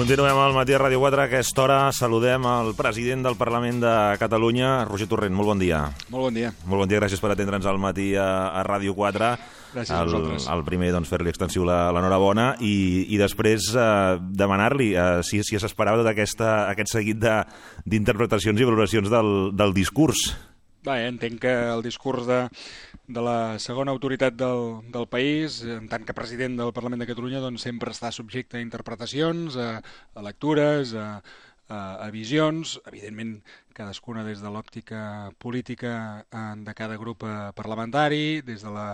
Continuem al matí a Ràdio 4. A aquesta hora saludem el president del Parlament de Catalunya, Roger Torrent. Molt bon dia. Molt bon dia. Molt bon dia, gràcies per atendre'ns al matí a, a Ràdio 4. Gràcies a el, vosaltres. El primer, doncs, fer-li extensiu l'enhorabona i, i després eh, demanar-li eh, si, si s'esperava tot aquesta, aquest seguit de- d'interpretacions i valoracions del, del discurs. Bé, entenc que el discurs de, de la segona autoritat del, del país, en tant que president del Parlament de Catalunya, doncs sempre està subjecte a interpretacions, a, a lectures, a, a, a visions, evidentment cadascuna des de l'òptica política eh, de cada grup eh, parlamentari, des, de la,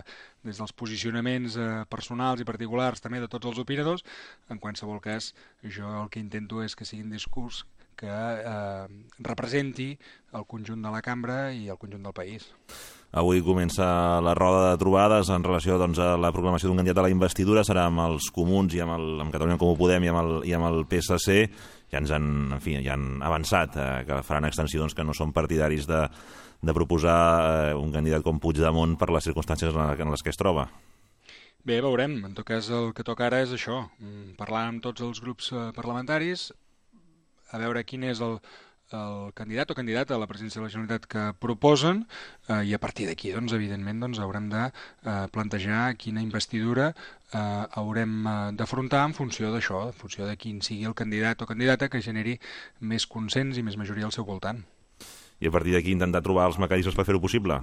des dels posicionaments eh, personals i particulars també de tots els opinadors. En qualsevol cas, jo el que intento és que sigui un discurs que eh, representi el conjunt de la cambra i el conjunt del país. Avui comença la roda de trobades en relació doncs, a la proclamació d'un candidat a la investidura. Serà amb els comuns i amb, el, amb Catalunya com ho Podem i amb el, i amb el PSC. Ja ens han, en fi, ja han avançat eh, que faran extensió doncs, que no són partidaris de, de proposar eh, un candidat com Puigdemont per les circumstàncies en, les que es troba. Bé, veurem. En tot cas, el que toca ara és això, mm, parlar amb tots els grups eh, parlamentaris, a veure quin és el, el candidat o candidata a la presidència de la Generalitat que proposen eh, i a partir d'aquí, doncs, evidentment, doncs, haurem de eh, plantejar quina investidura eh, haurem eh, d'afrontar en funció d'això, en funció de quin sigui el candidat o candidata que generi més consens i més majoria al seu voltant. I a partir d'aquí intentar trobar els mecanismes per fer-ho possible.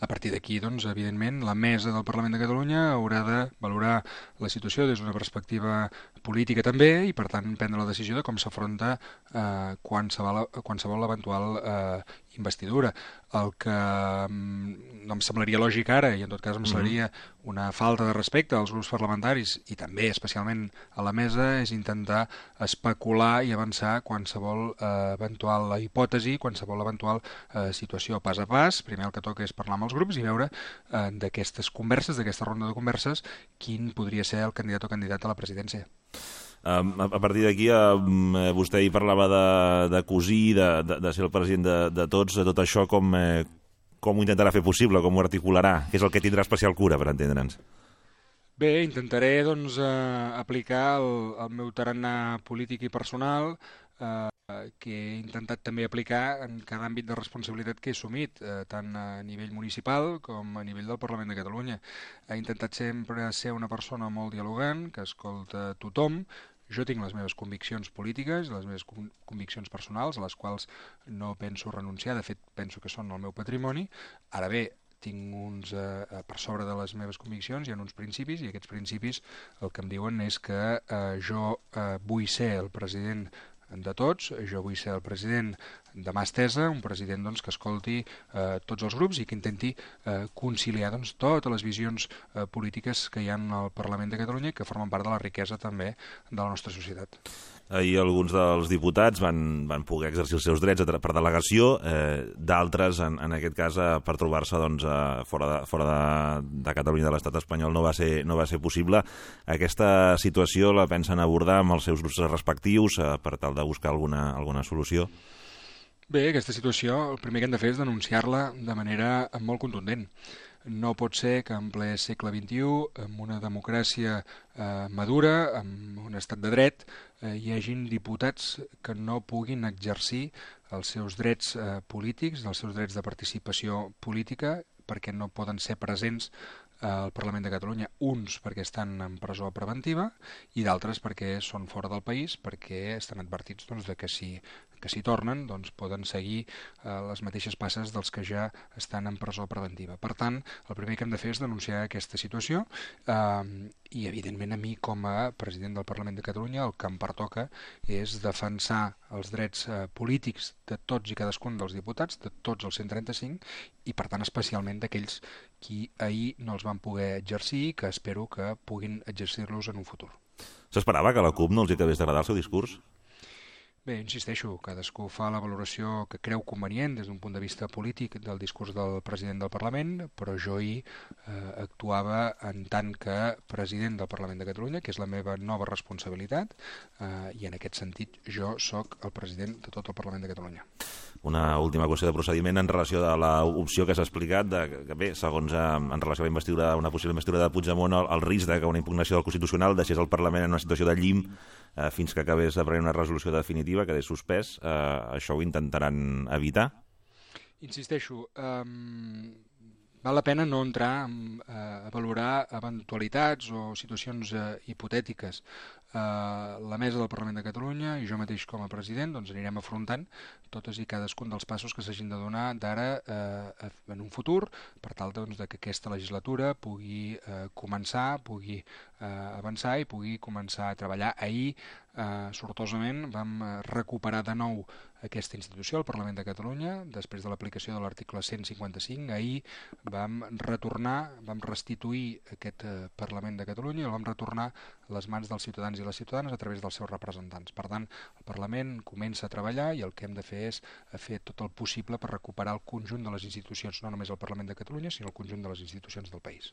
A partir d'aquí, doncs, evidentment, la mesa del Parlament de Catalunya haurà de valorar la situació des d'una perspectiva política també i, per tant, prendre la decisió de com s'afronta eh, qualsevol, qualsevol eventual eh, investidura. El que mm, no em semblaria lògic ara, i en tot cas em semblaria una falta de respecte als grups parlamentaris i també, especialment, a la mesa, és intentar especular i avançar qualsevol eh, eventual hipòtesi, qualsevol eventual eh, situació pas a pas. Primer el que toca és parlar amb els grups i veure eh, d'aquestes converses, d'aquesta ronda de converses, quin podria ser el candidat o candidata a la presidència. A, a partir d'aquí, eh, vostè hi parlava de, de cosir, de, de, de ser el president de, de tots, de tot això, com, eh, com ho intentarà fer possible, com ho articularà, que és el que tindrà especial cura, per entendre'ns. Bé, intentaré doncs, eh, aplicar el, el meu tarannà polític i personal eh, que he intentat també aplicar en cada àmbit de responsabilitat que he assumit, eh, tant a nivell municipal com a nivell del Parlament de Catalunya. He intentat sempre ser una persona molt dialogant, que escolta tothom, jo tinc les meves conviccions polítiques, les meves con- conviccions personals, a les quals no penso renunciar, de fet penso que són el meu patrimoni. Ara bé, tinc uns, eh, eh, per sobre de les meves conviccions, hi ha uns principis, i aquests principis el que em diuen és que eh, jo eh, vull ser el president de tots, jo vull ser el president de mà estesa, un president doncs, que escolti eh, tots els grups i que intenti eh, conciliar doncs, totes les visions eh, polítiques que hi ha al Parlament de Catalunya i que formen part de la riquesa també de la nostra societat. Ahir alguns dels diputats van, van poder exercir els seus drets per delegació, eh, d'altres, en, en aquest cas, eh, per trobar-se doncs, eh, fora, de, fora de, de Catalunya de l'estat espanyol no va, ser, no va ser possible. Aquesta situació la pensen abordar amb els seus grups respectius eh, per tal de buscar alguna, alguna solució? Bé, aquesta situació el primer que hem de fer és denunciar-la de manera molt contundent. No pot ser que en ple segle XXI, amb una democràcia eh, madura, amb un estat de dret, hi hagin diputats que no puguin exercir els seus drets eh, polítics, els seus drets de participació política, perquè no poden ser presents al Parlament de Catalunya, uns perquè estan en presó preventiva i d'altres perquè són fora del país, perquè estan advertits doncs, de que si que s'hi tornen doncs, poden seguir eh, les mateixes passes dels que ja estan en presó preventiva. Per tant, el primer que hem de fer és denunciar aquesta situació eh, i, evidentment, a mi, com a president del Parlament de Catalunya, el que em pertoca és defensar els drets eh, polítics de tots i cadascun dels diputats, de tots els 135, i, per tant, especialment d'aquells qui ahir no els van poder exercir i que espero que puguin exercir-los en un futur. S'esperava que la CUP no els acabés d'agradar el seu discurs? Bé, insisteixo, cadascú fa la valoració que creu convenient des d'un punt de vista polític del discurs del president del Parlament, però jo hi eh, actuava en tant que president del Parlament de Catalunya, que és la meva nova responsabilitat, eh, i en aquest sentit jo sóc el president de tot el Parlament de Catalunya. Una última qüestió de procediment en relació a l'opció que s'ha explicat, de, que bé, segons eh, en relació a la investidura, una possible investidura de Puigdemont, el, el risc de que una impugnació del Constitucional deixés el Parlament en una situació de llim eh, fins que acabés de prendre una resolució definitiva, quedés suspès. Eh, això ho intentaran evitar? Insisteixo, eh, val la pena no entrar a, a valorar eventualitats o situacions eh, hipotètiques. Eh, la mesa del Parlament de Catalunya i jo mateix com a president doncs anirem afrontant totes i cadascun dels passos que s'hagin de donar d'ara eh, en un futur per tal doncs, de que aquesta legislatura pugui eh, començar, pugui eh, avançar i pugui començar a treballar. Ahir, eh, sortosament, vam recuperar de nou aquesta institució, el Parlament de Catalunya, després de l'aplicació de l'article 155. Ahir vam retornar, vam restituir aquest eh, Parlament de Catalunya i el vam retornar a les mans dels ciutadans i les ciutadanes a través dels seus representants. Per tant, el Parlament comença a treballar i el que hem de fer és fer tot el possible per recuperar el conjunt de les institucions, no només el Parlament de Catalunya, sinó el conjunt de les institucions del país.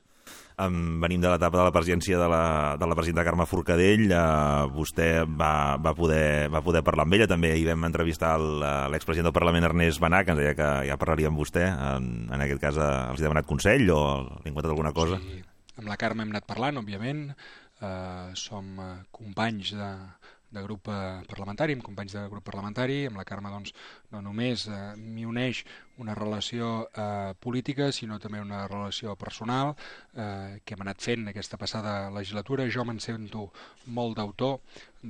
Venim de l'etapa de la presidència de la, de la presidenta Carme Forcadell. Uh, vostè va, va, poder, va poder parlar amb ella. També hi vam entrevistar l'expresident del Parlament, Ernest que ens deia que ja parlaria amb vostè. En, en aquest cas, uh, els he demanat consell o li han alguna cosa? Sí, amb la Carme hem anat parlant, òbviament eh, som eh, companys de, de grup eh, parlamentari, amb companys de grup parlamentari, amb la Carme doncs, no només eh, m'hi uneix una relació eh, política, sinó també una relació personal eh, que hem anat fent aquesta passada legislatura. Jo me'n sento molt d'autor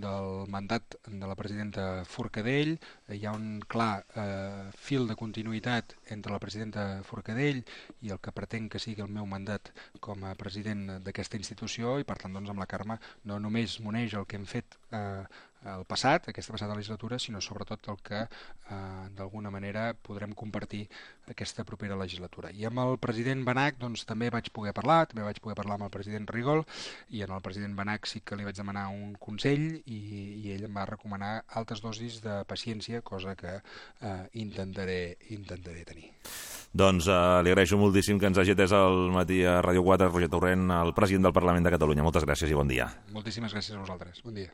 del mandat de la presidenta Forcadell. Hi ha un clar eh, fil de continuïtat entre la presidenta Forcadell i el que pretenc que sigui el meu mandat com a president d'aquesta institució i per tant doncs, amb la Carme no només m'uneix el que hem fet eh, el passat, aquesta passada legislatura, sinó sobretot el que eh, d'alguna manera podrem compartir aquesta propera legislatura. I amb el president Benac doncs, també vaig poder parlar, també vaig poder parlar amb el president Rigol, i en el president Benac sí que li vaig demanar un consell i, i ell em va recomanar altes dosis de paciència, cosa que eh, intentaré, intentaré tenir. Doncs eh, li agraeixo moltíssim que ens hagi atès al matí a Ràdio 4, Roger Torrent, el president del Parlament de Catalunya. Moltes gràcies i bon dia. Moltíssimes gràcies a vosaltres. Bon dia.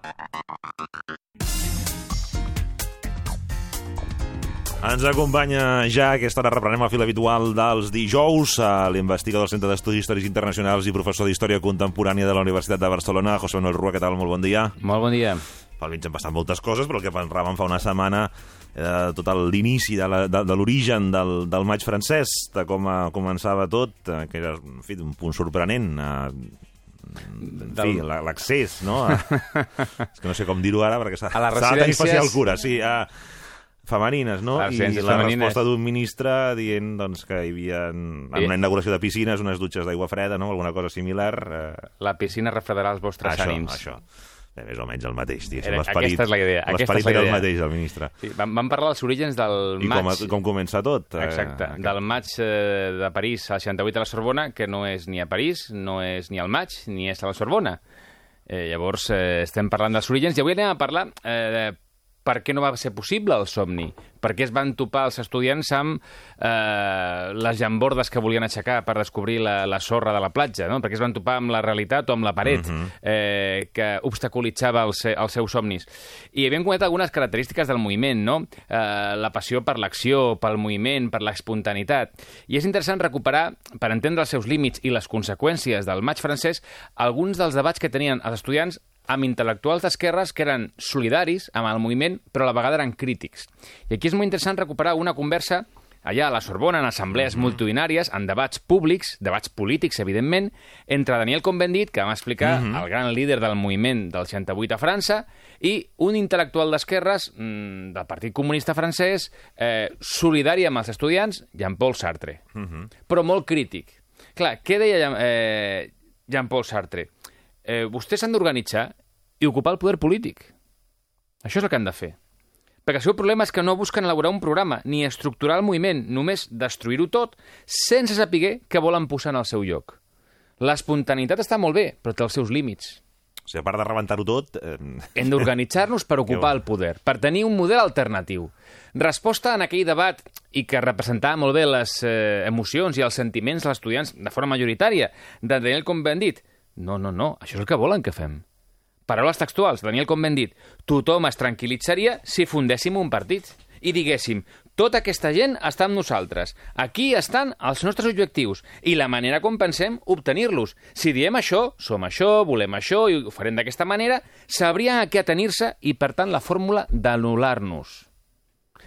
Ens acompanya ja a aquesta hora, reprenem el fil habitual dels dijous, a l'investigador del Centre d'Estudis Històrics Internacionals i professor d'Història Contemporània de la Universitat de Barcelona, José Manuel Rua, què tal? Molt bon dia. Molt bon dia. Pel mig han passat moltes coses, però el que parlàvem fa una setmana eh, tot l'inici de, la, de, de l'origen del, del maig francès, de com eh, començava tot, eh, que era en fi, un punt sorprenent, eh, en fi, l'accés, no? és que no sé com dir-ho ara, perquè s'ha de tenir especial cura, sí. Eh, femenines, no? I la femenines. resposta d'un ministre dient doncs, que hi havia en una inauguració de piscines unes dutxes d'aigua freda, no? Alguna cosa similar. Eh... La piscina refredarà els vostres això, ànims. Això, Bé, més o menys el mateix, diguéssim. Aquesta és la idea. L'esperit era el mateix del ministre. Sí, vam, vam parlar dels orígens del I maig... I com, com comença tot. Eh, Exacte, aquest... del maig eh, de París al 68 a la Sorbona, que no és ni a París, no és ni al maig, ni és a la Sorbona. Eh, llavors, eh, estem parlant dels orígens i avui anem a parlar eh, per què no va ser possible el somni? Per què es van topar els estudiants amb eh, les llambordes que volien aixecar per descobrir la, la sorra de la platja? No? Per què es van topar amb la realitat o amb la paret Mhm. eh, que obstaculitzava els, els seus somnis? I havíem comentat algunes característiques del moviment, no? Eh, la passió per l'acció, pel moviment, per l'espontaneïtat. I és interessant recuperar, per entendre els seus límits i les conseqüències del maig francès, alguns dels debats que tenien els estudiants amb intel·lectuals d'esquerres que eren solidaris amb el moviment, però a la vegada eren crítics. I aquí és molt interessant recuperar una conversa allà a la Sorbona, en assemblees multitudinàries, en debats públics, debats polítics, evidentment, entre Daniel Cohn-Bendit, que vam explicar, el gran líder del moviment del 68 a França, i un intel·lectual d'esquerres mm, del Partit Comunista francès, eh, solidari amb els estudiants, Jean-Paul Sartre, però molt crític. Clar, què deia eh, Jean-Paul Sartre? Eh, vostès s'han d'organitzar i ocupar el poder polític. Això és el que han de fer. Perquè el seu problema és que no busquen elaborar un programa ni estructurar el moviment, només destruir-ho tot sense saber què volen posar en el seu lloc. L'espontaneïtat està molt bé, però té els seus límits. O sigui, a part de rebentar-ho tot... Eh... Hem d'organitzar-nos per ocupar el poder, per tenir un model alternatiu. Resposta en aquell debat, i que representava molt bé les eh, emocions i els sentiments dels estudiants de forma majoritària, de Daniel Cohn-Bendit. No, no, no, això és el que volen que fem. Paraules textuals, Daniel Cohn-Bendit. Tothom es tranquil·litzaria si fundéssim un partit i diguéssim, tota aquesta gent està amb nosaltres. Aquí estan els nostres objectius i la manera com pensem obtenir-los. Si diem això, som això, volem això i ho farem d'aquesta manera, sabria a què atenir-se i, per tant, la fórmula d'anul·lar-nos.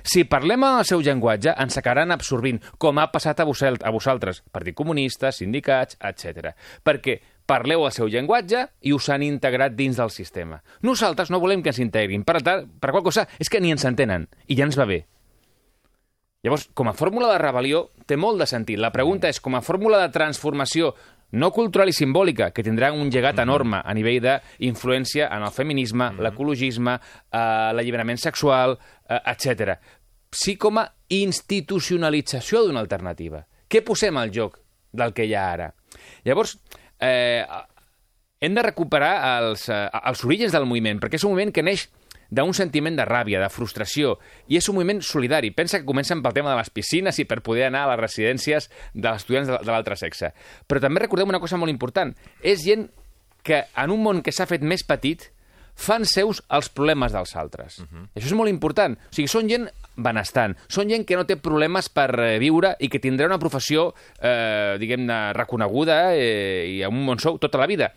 Si parlem en el seu llenguatge, ens acabaran absorbint, com ha passat a, vosaltres, a vosaltres, Partit Comunista, sindicats, etc. Perquè parleu el seu llenguatge i us han integrat dins del sistema. Nosaltres no volem que ens integrin. Per, tant, per qual cosa és que ni ens entenen, i ja ens va bé. Llavors, com a fórmula de rebel·lió, té molt de sentit. La pregunta és, com a fórmula de transformació no cultural i simbòlica, que tindrà un llegat enorme a nivell d'influència en el feminisme, l'ecologisme, eh, l'alliberament sexual, eh, etc. Sí com a institucionalització d'una alternativa. Què posem al joc del que hi ha ara? Llavors, eh, hem de recuperar els, eh, els orígens del moviment, perquè és un moviment que neix d'un sentiment de ràbia, de frustració, i és un moviment solidari. Pensa que comencen pel tema de les piscines i per poder anar a les residències dels estudiants de, l'altre sexe. Però també recordem una cosa molt important. És gent que en un món que s'ha fet més petit fan seus els problemes dels altres. Uh -huh. Això és molt important. O sigui, són gent benestant, són gent que no té problemes per eh, viure i que tindrà una professió, eh, diguem-ne, reconeguda eh, i amb un bon sou tota la vida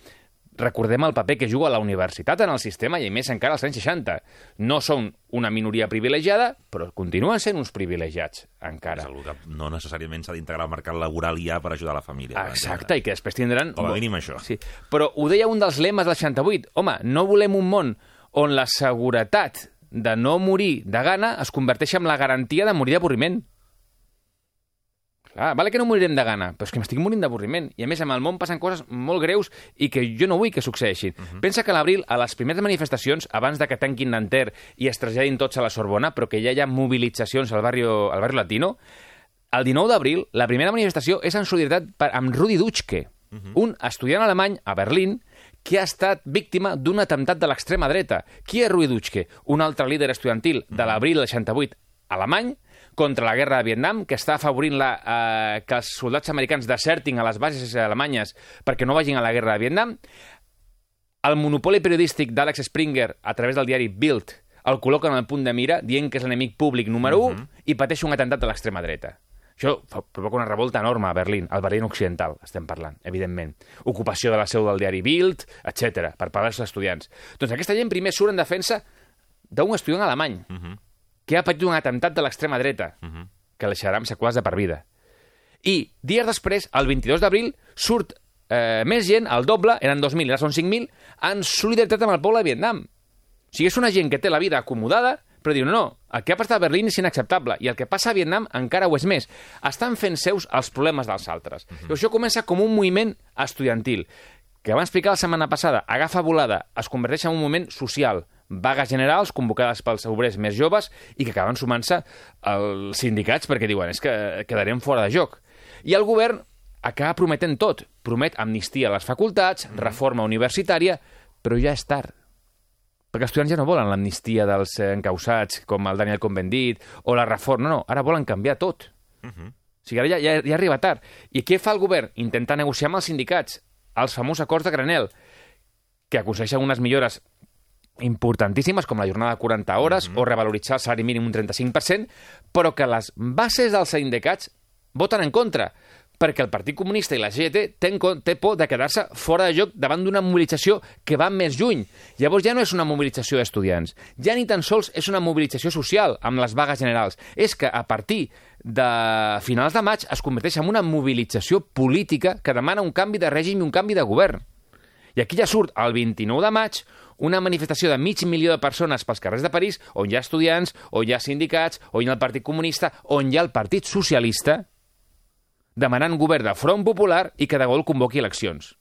recordem el paper que juga la universitat en el sistema i, més, encara als anys 60. No són una minoria privilegiada, però continuen sent uns privilegiats, encara. És que no necessàriament s'ha d'integrar al mercat laboral ja per ajudar la família. Exacte, i que després tindran... Com a mínim això. Sí. Però ho deia un dels lemes del 68. Home, no volem un món on la seguretat de no morir de gana es converteix en la garantia de morir d'avorriment. Clar, vale que no morirem de gana, però és que m'estic morint d'avorriment. I a més, amb el món passen coses molt greus i que jo no vull que succeeixin. Uh -huh. Pensa que a l'abril, a les primeres manifestacions, abans de que tanquin Nanterre i es traslladin tots a la Sorbona, però que ja hi ha mobilitzacions al barri, al barri latino, el 19 d'abril, la primera manifestació és en solidaritat per, amb Rudi Dutschke, uh -huh. un estudiant alemany a Berlín que ha estat víctima d'un atemptat de l'extrema dreta. Qui és Rudi Dutschke? Un altre líder estudiantil de l'abril del 68 alemany contra la guerra de Vietnam, que està afavorint la, eh, que els soldats americans desertin a les bases alemanyes perquè no vagin a la guerra de Vietnam. El monopoli periodístic d'Alex Springer a través del diari Bild el col·loquen al punt de mira dient que és l'enemic públic número 1 uh -huh. i pateix un atemptat de l'extrema dreta. Això provoca una revolta enorme a Berlín, al Berlín occidental, estem parlant, evidentment. Ocupació de la seu del diari Bild, etc per pagar els estudiants. Doncs aquesta gent primer surt en defensa d'un estudiant alemany uh -huh. Que ha patit un atemptat de l'extrema dreta, uh -huh. que deixarà amb seqüeles de per vida. I dies després, el 22 d'abril, surt eh, més gent, el doble, eren 2.000, ara són 5.000, en solidaritat amb el poble de Vietnam. O sigui, és una gent que té la vida acomodada, però diu, no, no, el que ha passat a Berlín és inacceptable, i el que passa a Vietnam encara ho és més. Estan fent seus els problemes dels altres. Uh -huh. I això comença com un moviment estudiantil, que vam explicar la setmana passada, agafa volada, es converteix en un moment social, vagues generals convocades pels obrers més joves i que acaben sumant-se als sindicats perquè diuen és que quedarem fora de joc. I el govern acaba prometent tot. Promet amnistia a les facultats, reforma universitària, però ja és tard. Perquè els estudiants ja no volen l'amnistia dels eh, encausats, com el Daniel Convendit, o la reforma, no, no, ara volen canviar tot. Uh -huh. O sigui, ara ja, ja, ja arriba tard. I què fa el govern? Intentar negociar amb els sindicats, els famosos acords de Granel, que aconsegueixen unes millores importantíssimes, com la jornada de 40 hores, uh -huh. o revaloritzar el salari mínim un 35%, però que les bases dels sindicats voten en contra perquè el Partit Comunista i la CGT ten, té por de quedar-se fora de joc davant d'una mobilització que va més lluny. Llavors ja no és una mobilització d'estudiants, ja ni tan sols és una mobilització social amb les vagues generals. És que a partir de finals de maig es converteix en una mobilització política que demana un canvi de règim i un canvi de govern. I aquí ja surt el 29 de maig una manifestació de mig milió de persones pels carrers de París, on hi ha estudiants, on hi ha sindicats, on hi ha el Partit Comunista, on hi ha el Partit Socialista, demanant govern de Front Popular i que de Gaulle convoqui eleccions.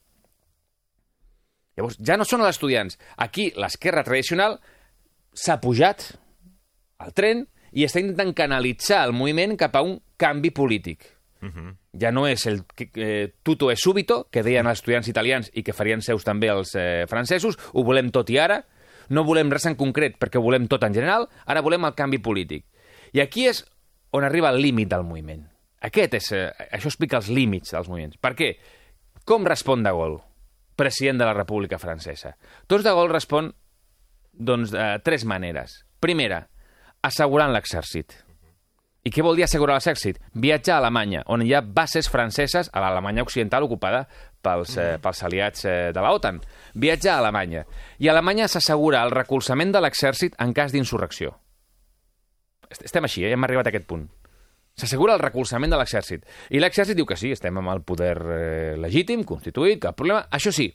Llavors, ja no són els estudiants. Aquí l'esquerra tradicional s'ha pujat al tren i està intentant canalitzar el moviment cap a un canvi polític. Uh -huh. Ja no és el eh, tuto es súbito, que deien els estudiants italians i que farien seus també els eh, francesos, ho volem tot i ara, no volem res en concret perquè volem tot en general, ara volem el canvi polític. I aquí és on arriba el límit del moviment. Aquest és, eh, això explica els límits dels moviments. Per què? Com respon de Gaulle, president de la República Francesa? Tots de Gaulle respon doncs, de tres maneres. Primera, assegurant l'exèrcit. I què vol dir assegurar l'exèrcit? Viatjar a Alemanya, on hi ha bases franceses a l'Alemanya occidental ocupada pels, eh, pels aliats eh, de la OTAN. Viatjar a Alemanya. I a Alemanya s'assegura el recolzament de l'exèrcit en cas d'insurrecció. Estem així, eh? hem arribat a aquest punt. S'assegura el recolzament de l'exèrcit. I l'exèrcit diu que sí, estem amb el poder eh, legítim, constituït, cap problema. Això sí,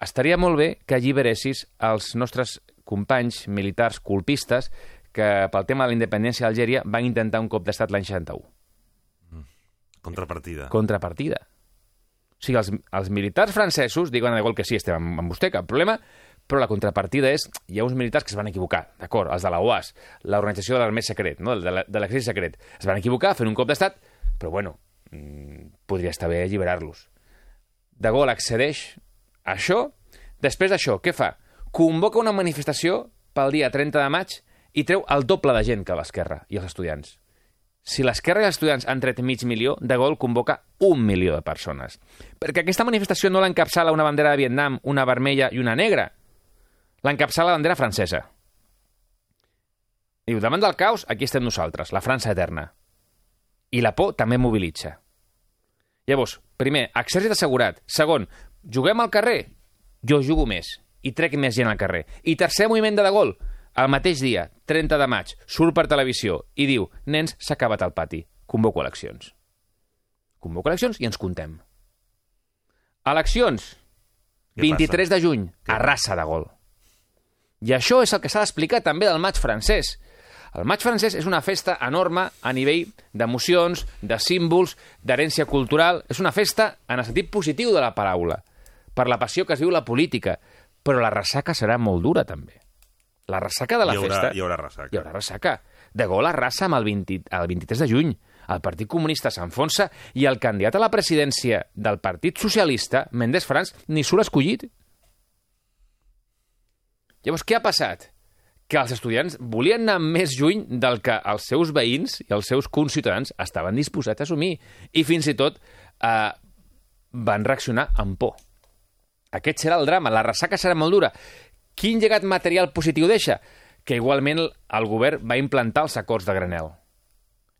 estaria molt bé que alliberessis els nostres companys militars colpistes que pel tema de la independència d'Algèria van intentar un cop d'estat l'any 61. Mm. Contrapartida. Contrapartida. O sigui, els, els militars francesos diuen a De Gaulle que sí, estem amb, amb vostè, cap problema, però la contrapartida és, hi ha uns militars que es van equivocar, d'acord, els de la OAS, l'organització de l'armée secret, no? de l'exèrcit secret, es van equivocar fent un cop d'estat, però bueno, mmm, podria estar bé alliberar-los. De Gaulle accedeix a això, després d'això, què fa? Convoca una manifestació pel dia 30 de maig i treu el doble de gent que l'esquerra i els estudiants. Si l'esquerra i els estudiants han tret mig milió, De Gaulle convoca un milió de persones. Perquè aquesta manifestació no l'encapçala una bandera de Vietnam, una vermella i una negra, l'encapçala la bandera francesa. Diu, davant del caos, aquí estem nosaltres, la França eterna. I la por també mobilitza. Llavors, primer, exèrcit assegurat. Segon, juguem al carrer? Jo jugo més i trec més gent al carrer. I tercer moviment de De Gaulle, el mateix dia, 30 de maig, surt per televisió i diu, nens, s'ha acabat el pati, convoco eleccions. Convoco eleccions i ens contem. Eleccions, 23 de juny, a raça de gol. I això és el que s'ha d'explicar també del maig francès. El maig francès és una festa enorme a nivell d'emocions, de símbols, d'herència cultural. És una festa en el sentit positiu de la paraula, per la passió que es viu la política. Però la ressaca serà molt dura, també. La ressaca de la hi haurà, festa... Hi haurà ressaca. Hi haurà ressaca. De Gaulle arrasa amb el, 20, el 23 de juny. El Partit Comunista s'enfonsa i el candidat a la presidència del Partit Socialista, Mendes France, ni surt escollit. Llavors, què ha passat? Que els estudiants volien anar més lluny del que els seus veïns i els seus conciutadans estaven disposats a assumir. I fins i tot eh, van reaccionar amb por. Aquest serà el drama, la ressaca serà molt dura. Quin llegat material positiu deixa? Que igualment el govern va implantar els acords de Granel.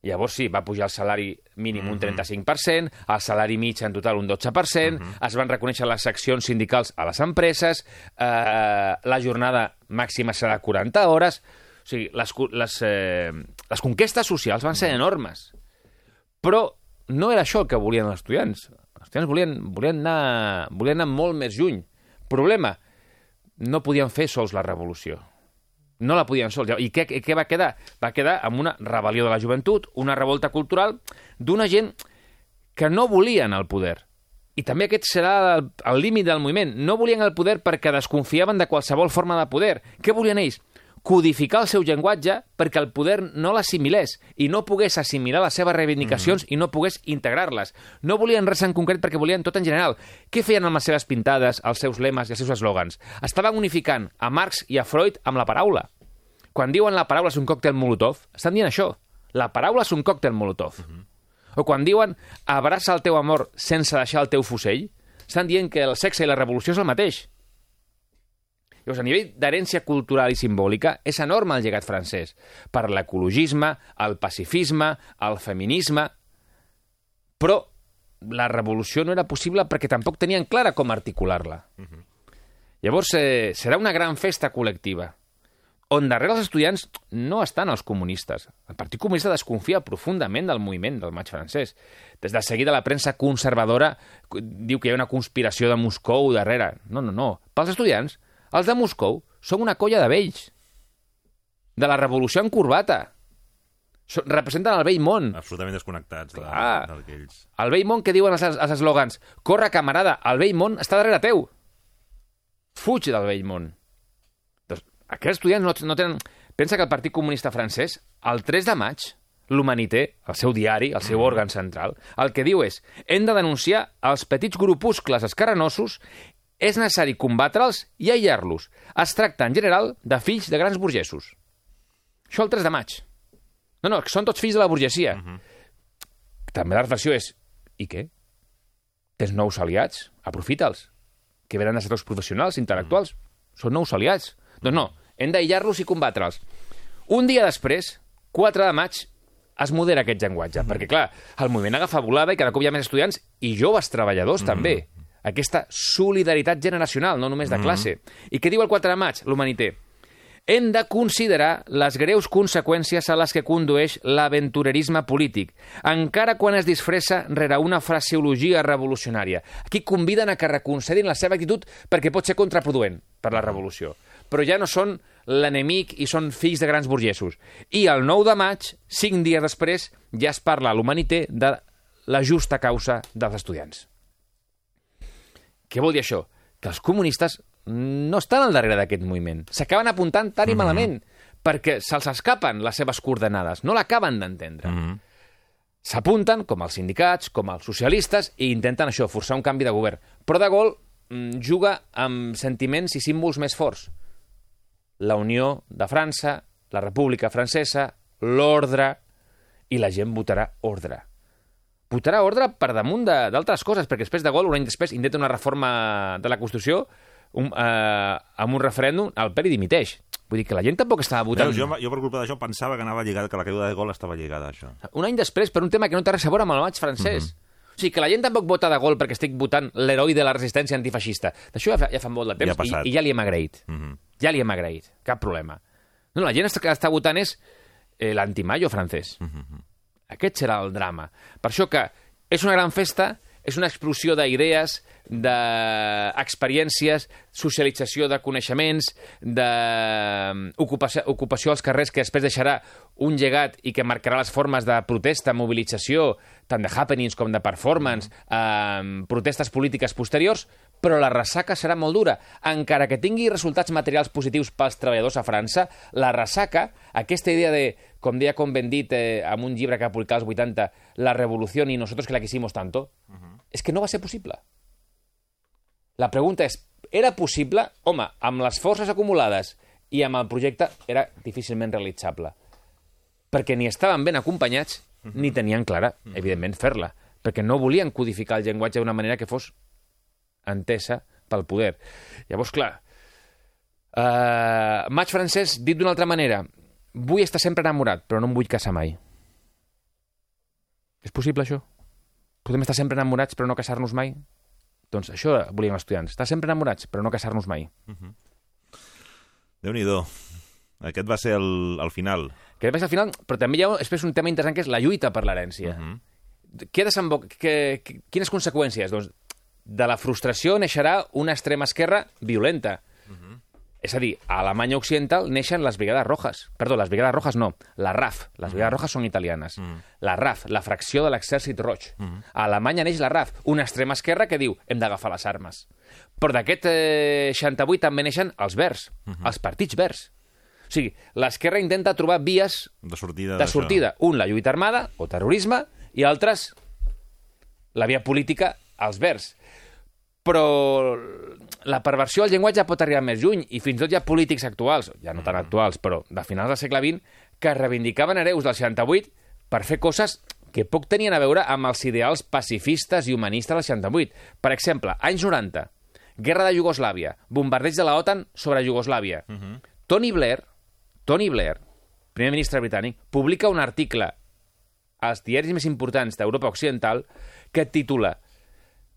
Llavors sí, va pujar el salari mínim un 35%, el salari mig en total un 12%, es van reconèixer les seccions sindicals a les empreses, eh, la jornada màxima serà 40 hores... O sigui, les, les, eh, les conquestes socials van ser enormes. Però no era això el que volien els estudiants. Els estudiants volien, volien, anar, volien anar molt més lluny. Problema, no podien fer sols la revolució. No la podien sols. I què, què va quedar? Va quedar amb una rebel·lió de la joventut, una revolta cultural d'una gent que no volien el poder. I també aquest serà el, límit del moviment. No volien el poder perquè desconfiaven de qualsevol forma de poder. Què volien ells? Codificar el seu llenguatge perquè el poder no l'assimilés i no pogués assimilar les seves reivindicacions mm. i no pogués integrar-les. No volien res en concret perquè volien tot en general. Què feien amb les seves pintades, els seus lemes i els seus eslògans? Estaven unificant a Marx i a Freud amb la paraula. Quan diuen la paraula és un còctel molotov, estan dient això. La paraula és un còctel molotov. Mm -hmm. O quan diuen abraça el teu amor sense deixar el teu fusell, estan dient que el sexe i la revolució és el mateix. Llavors, a nivell d'herència cultural i simbòlica, és enorme el llegat francès per l'ecologisme, el pacifisme, el feminisme... Però la revolució no era possible perquè tampoc tenien clara com articular-la. Uh -huh. Llavors, eh, serà una gran festa col·lectiva, on darrere els estudiants no estan els comunistes. El Partit Comunista desconfia profundament del moviment del maig francès. Des de seguida la premsa conservadora diu que hi ha una conspiració de Moscou darrere. No, no, no. Pels estudiants, els de Moscou són una colla de vells. De la revolució en corbata. So, representen el vell món. Absolutament desconnectats de, que ells... El vell món que diuen els, els eslògans. Corre, camarada, el vell món està darrere teu. Fuig del vell món. Doncs, aquests estudiants no, no tenen... Pensa que el Partit Comunista francès, el 3 de maig, l'Humanité, el seu diari, el seu mm. òrgan central, el que diu és hem de denunciar els petits grupuscles escaranosos és necessari combatre'ls i aïllar-los. Es tracta, en general, de fills de grans burgesos. Això el 3 de maig. No, no, són tots fills de la burgesia. Uh -huh. També la reflexió és, i què? Tens nous aliats? Aprofita'ls. Que venen de sectors professionals, intel·lectuals. Uh -huh. Són nous aliats. Doncs no, hem d'aïllar-los i combatre'ls. Un dia després, 4 de maig, es modera aquest llenguatge, uh -huh. perquè, clar, el moviment agafa volada i cada cop hi ha més estudiants i joves treballadors, uh -huh. també aquesta solidaritat generacional, no només de mhm. classe. Mm -hmm. I què diu el 4 de maig, l'Humanité? Hem de considerar les greus conseqüències a les que condueix l'aventurerisme polític, encara quan es disfressa rere una fraseologia revolucionària. Aquí conviden a que reconsiderin la seva actitud perquè pot ser contraproduent per la revolució. Però ja no són l'enemic i són fills de grans burgesos. I el 9 de maig, cinc dies després, ja es parla a l'Humanité de la justa causa dels estudiants. Què vol dir això? Que els comunistes no estan al darrere d'aquest moviment. S'acaben apuntant tan i mm -hmm. malament perquè se'ls escapen les seves coordenades, no l'acaben d'entendre. Mm -hmm. S'apunten, com els sindicats, com els socialistes, i intenten això, forçar un canvi de govern. Però De Gaulle mm, juga amb sentiments i símbols més forts. La Unió de França, la República Francesa, l'ordre, i la gent votarà ordre votarà ordre per damunt d'altres coses, perquè després de gol, un any després, intenta una reforma de la Constitució un, eh, amb un referèndum, el Peri dimiteix. Vull dir que la gent tampoc estava votant... Veus, jo, jo per culpa d'això pensava que anava lligada, que la caiguda de gol estava lligada a això. Un any després, per un tema que no té res a veure amb el maig francès. Mm -hmm. O sigui, que la gent tampoc vota de gol perquè estic votant l'heroi de la resistència antifeixista. D'això ja, fa, ja fa molt de temps ja i, i ja li hem agraït. Mm -hmm. Ja li hem agraït. Cap problema. No, la gent que està votant és eh, l'antimayo francès. Mm -hmm. Aquest serà el drama. Per això que és una gran festa, és una explosió d'idees, d'experiències, socialització de coneixements, d'ocupació ocupació als carrers que després deixarà un llegat i que marcarà les formes de protesta, mobilització, tant de happenings com de performance, eh, protestes polítiques posteriors, però la ressaca serà molt dura. Encara que tingui resultats materials positius pels treballadors a França, la ressaca, aquesta idea de com deia Convendit eh, amb un llibre que ha publicat als 80, La revolució i nosotros que la quisimos tanto, uh -huh. és que no va ser possible. La pregunta és, era possible? Home, amb les forces acumulades i amb el projecte era difícilment realitzable. Perquè ni estaven ben acompanyats uh -huh. ni tenien clara, uh -huh. evidentment, fer-la. Perquè no volien codificar el llenguatge d'una manera que fos entesa pel poder. Llavors, clar, uh, maig francès, dit d'una altra manera, vull estar sempre enamorat, però no em vull casar mai. És possible, això? Podem estar sempre enamorats, però no casar-nos mai? Doncs això volíem estudiants. Estar sempre enamorats, però no casar-nos mai. Uh -huh. Déu-n'hi-do. Aquest va ser el, el final. Aquest va ser el final, però també hi ha després un tema interessant que és la lluita per l'herència. Uh -huh. Què desemboca... Que, que, quines conseqüències? Doncs de la frustració neixerà una extrema esquerra violenta. És a dir, a Alemanya Occidental neixen les Brigades Rojas. Perdó, les Brigades Rojas no, la RAF. Les Brigades mm. Rojas són italianes. Mm. La RAF, la fracció de l'exèrcit roig. Mm. A Alemanya neix la RAF, una extrema esquerra que diu hem d'agafar les armes. Però d'aquest eh, 68 també neixen els verds, mm -hmm. els partits verds. O sigui, l'esquerra intenta trobar vies De sortida. de sortida. Un, la lluita armada o terrorisme, i altres, la via política, als verds. Però la perversió del llenguatge pot arribar més lluny, i fins i tot hi ha polítics actuals, ja no tan actuals, però de finals del segle XX, que reivindicaven hereus del 68 per fer coses que poc tenien a veure amb els ideals pacifistes i humanistes del 68. Per exemple, anys 90, guerra de Iugoslàvia, bombardeig de la OTAN sobre Iugoslàvia. Tony Blair, Tony Blair, primer ministre britànic, publica un article als diaris més importants d'Europa Occidental que titula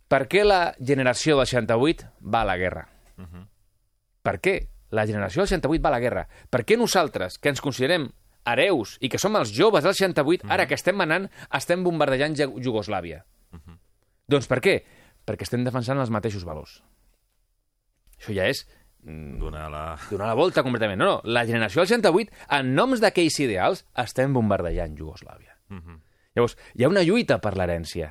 Per què la generació del 68 va a la guerra? Per què la generació del 68 va a la guerra? Per què nosaltres, que ens considerem hereus i que som els joves del 68, ara que estem manant, estem bombardejant Ge- Iugoslàvia? Doncs per què? Perquè estem defensant els mateixos valors. Això ja és Donar la... donar la volta completament. No, no, la generació del 68, en noms d'aquells ideals, estem bombardejant Iugoslàvia. Llavors, hi ha una lluita per l'herència.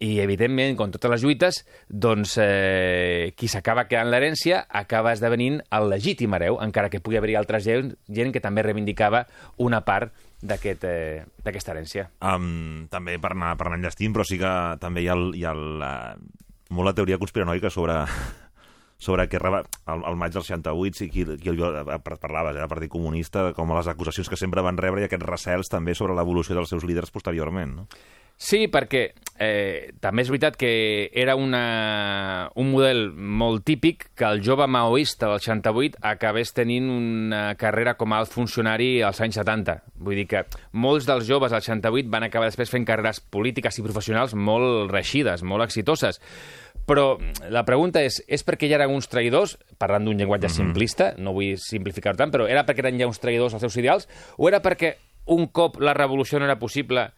I, evidentment, com totes les lluites, doncs, eh, qui s'acaba quedant l'herència acaba esdevenint el legítim hereu, encara que pugui haver-hi altra gent, gent que també reivindicava una part eh, d'aquesta herència. Um, també per anar, per anar enllestint, però sí que també hi ha, el, hi ha el, uh, molt la teoria conspiranoica sobre sobre que reba, al, al maig del 68 sí, qui, qui el, parlaves, eh, el Partit Comunista, com les acusacions que sempre van rebre i aquests recels també sobre l'evolució dels seus líders posteriorment. No? Sí, perquè eh, també és veritat que era una, un model molt típic que el jove maoista del 68 acabés tenint una carrera com a alt funcionari als anys 70. Vull dir que molts dels joves del 68 van acabar després fent carreres polítiques i professionals molt reixides, molt exitoses. Però la pregunta és, és perquè hi eren uns traïdors, parlant d'un llenguatge mm -hmm. simplista, no vull simplificar tant, però era perquè eren ja uns traïdors als seus ideals, o era perquè un cop la revolució no era possible,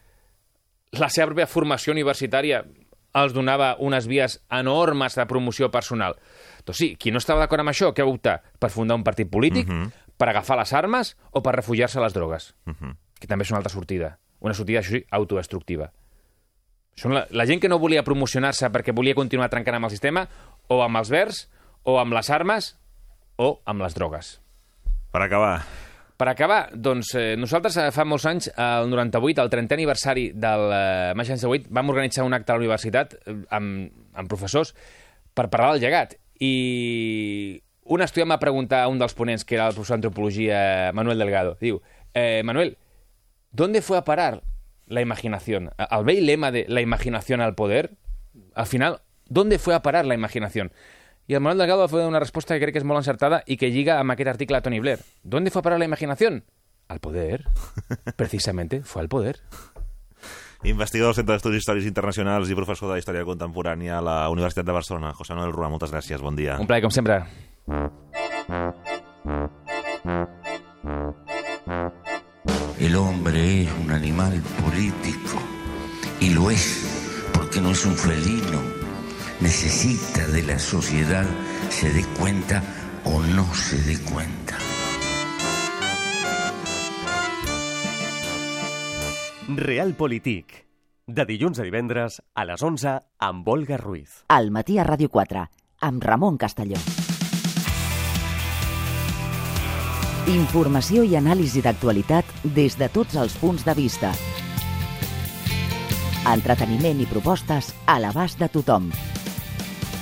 la seva pròpia formació universitària els donava unes vies enormes de promoció personal. Doncs sí, qui no estava d'acord amb això, què va optar? Per fundar un partit polític, uh -huh. per agafar les armes o per refugiar-se a les drogues? Uh -huh. Que també és una altra sortida. Una sortida, això sí, autodestructiva. Són la, la gent que no volia promocionar-se perquè volia continuar trencant amb el sistema, o amb els verds, o amb les armes, o amb les drogues. Per acabar, Per acabar, doncs, eh, nosaltres eh, fa molts anys, el 98, el 30è aniversari del eh, Maig 68, vam organitzar un acte a la universitat eh, amb, amb professors per parlar del llegat. I un estudiant va preguntar a un dels ponents, que era el professor d'antropologia Manuel Delgado, diu, eh, Manuel, ¿dónde fue a parar la imaginación? Al vell lema de la imaginación al poder, al final, ¿dónde fue a parar la imaginación? Y el Manuel Delgado va fer una resposta que crec que és molt encertada i que lliga amb aquest article de Tony Blair. ¿Dónde fue a parar la imaginación? Al poder. Precisamente, fue al poder. investigador del Centre d'Estudis Històrics Internacionals i professor de Història Contemporània a la Universitat de Barcelona. José Manuel Rua, moltes gràcies, bon dia. Un plaer, com sempre. El hombre es un animal político y lo es porque no es un felino. Necesita de la sociedad, se dé cuenta o no se dé cuenta. Realpolitik. De dilluns a divendres a les 11 amb Olga Ruiz. Al matí a Ràdio 4, amb Ramon Castelló. Informació i anàlisi d'actualitat des de tots els punts de vista. Entreteniment i propostes a l'abast de tothom.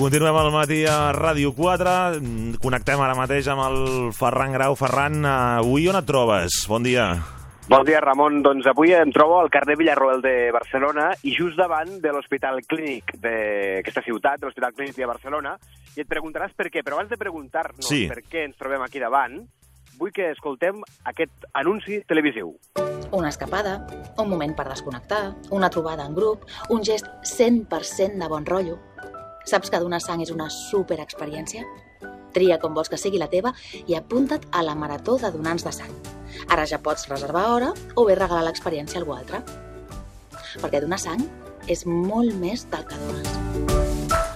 Continuem al matí a Ràdio 4. Mm, Connectem ara mateix amb el Ferran Grau. Ferran, eh, avui on et trobes? Bon dia. Bon dia, Ramon. Doncs avui em trobo al carrer Villarroel de Barcelona i just davant de l'Hospital Clínic d'aquesta ciutat, de l'Hospital Clínic de Barcelona, i et preguntaràs per què. Però abans de preguntar-nos Sí. per què ens trobem aquí davant, vull que escoltem aquest anunci televisiu. Una escapada, un moment per desconnectar, una trobada en grup, un gest 100% de bon rotllo. Saps que donar sang és una superexperiència? Tria com vols que sigui la teva i apunta't a la marató de donants de sang. Ara ja pots reservar hora o bé regalar l'experiència a algú altre. Perquè donar sang és molt més del que dones.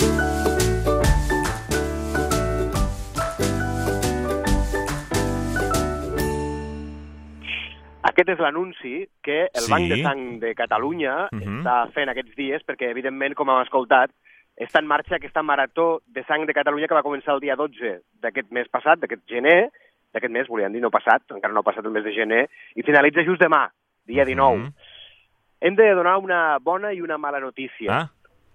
Aquest és l'anunci que el Sí. Banc de Sang de Catalunya Mhm. està fent aquests dies, perquè, evidentment, com hem escoltat, està en marxa aquesta marató de sang de Catalunya que va començar el dia 12 d'aquest mes passat, d'aquest gener, d'aquest mes, volíem dir, no passat, encara no ha passat el mes de gener, i finalitza just demà, dia 19. Mhm. Hem de donar una bona i una mala notícia. Ah,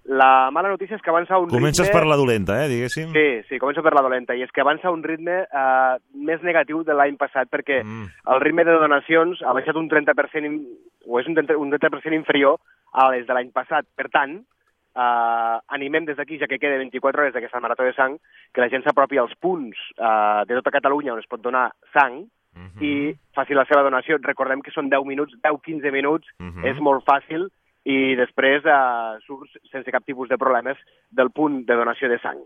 La mala notícia és que avança un comences ritme... per la dolenta, eh, diguéssim. Sí, sí, començo per la dolenta, i és que avança un ritme eh, més negatiu de l'any passat, perquè Mm. el ritme de donacions ha baixat un 30%, in- o és un 30%, un 30 inferior a les de l'any passat. Per tant, eh, animem des d'aquí, ja que queda 24 hores d'aquesta marató de sang, que la gent s'apropi als punts eh, de tota Catalunya on es pot donar sang Mhm. i faci la seva donació. Recordem que són 10 minuts, 10-15 minuts, Mhm. és molt fàcil, i després eh, surts sense cap tipus de problemes del punt de donació de sang.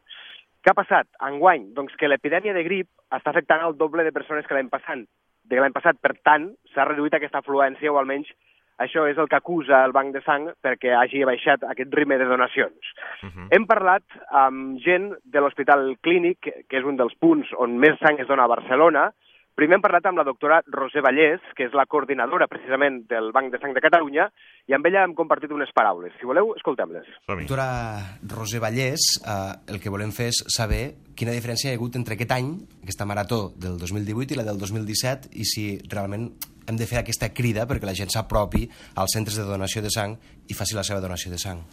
Què ha passat? Enguany, doncs que l'epidèmia de grip està afectant el doble de persones que l'any passat. De l'any passat, per tant, s'ha reduït aquesta afluència, o almenys això és el que acusa el Banc de Sang perquè hagi baixat aquest ritme de donacions. Mhm. Hem parlat amb gent de l'Hospital Clínic, que és un dels punts on més sang es dona a Barcelona. Primer hem parlat amb la doctora Roser Vallès, que és la coordinadora precisament del Banc de Sang de Catalunya, i amb ella hem compartit unes paraules. Si voleu, escoltem-les. Doctora Roser Vallès, eh, el que volem fer és saber quina diferència hi ha hagut entre aquest any, aquesta marató del 2018 i la del 2017, i si realment hem de fer aquesta crida perquè la gent s'apropi als centres de donació de sang i faci la seva donació de sang.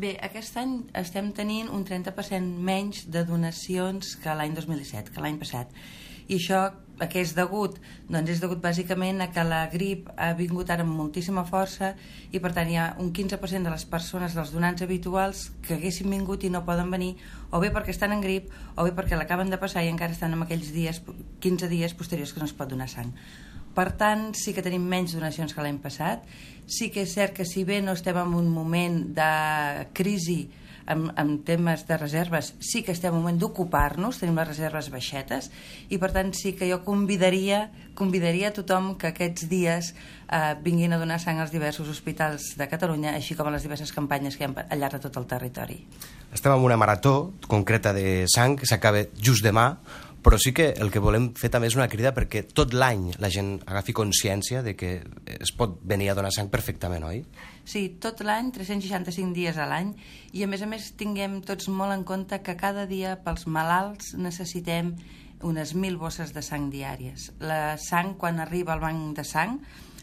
Bé, aquest any estem tenint un 30% menys de donacions que l'any 2017, que l'any passat. I això a què és degut? Doncs és degut bàsicament a que la grip ha vingut ara amb moltíssima força i per tant hi ha un 15% de les persones, dels donants habituals, que haguessin vingut i no poden venir o bé perquè estan en grip o bé perquè l'acaben de passar i encara estan en aquells dies, 15 dies posteriors que no es pot donar sang. Per tant, sí que tenim menys donacions que l'any passat. Sí que és cert que si bé no estem en un moment de crisi en, en temes de reserves, sí que estem en un moment d'ocupar-nos, tenim les reserves baixetes, i per tant sí que jo convidaria, convidaria a tothom que aquests dies eh, vinguin a donar sang als diversos hospitals de Catalunya, així com a les diverses campanyes que hi ha al llarg de tot el territori. Estem en una marató concreta de sang que s'acaba just demà, però sí que el que volem fer també és una crida perquè tot l'any la gent agafi consciència de que es pot venir a donar sang perfectament, oi? Sí, tot l'any, 365 dies a l'any, i a més a més tinguem tots molt en compte que cada dia pels malalts necessitem unes 1.000 bosses de sang diàries. La sang, quan arriba al banc de sang,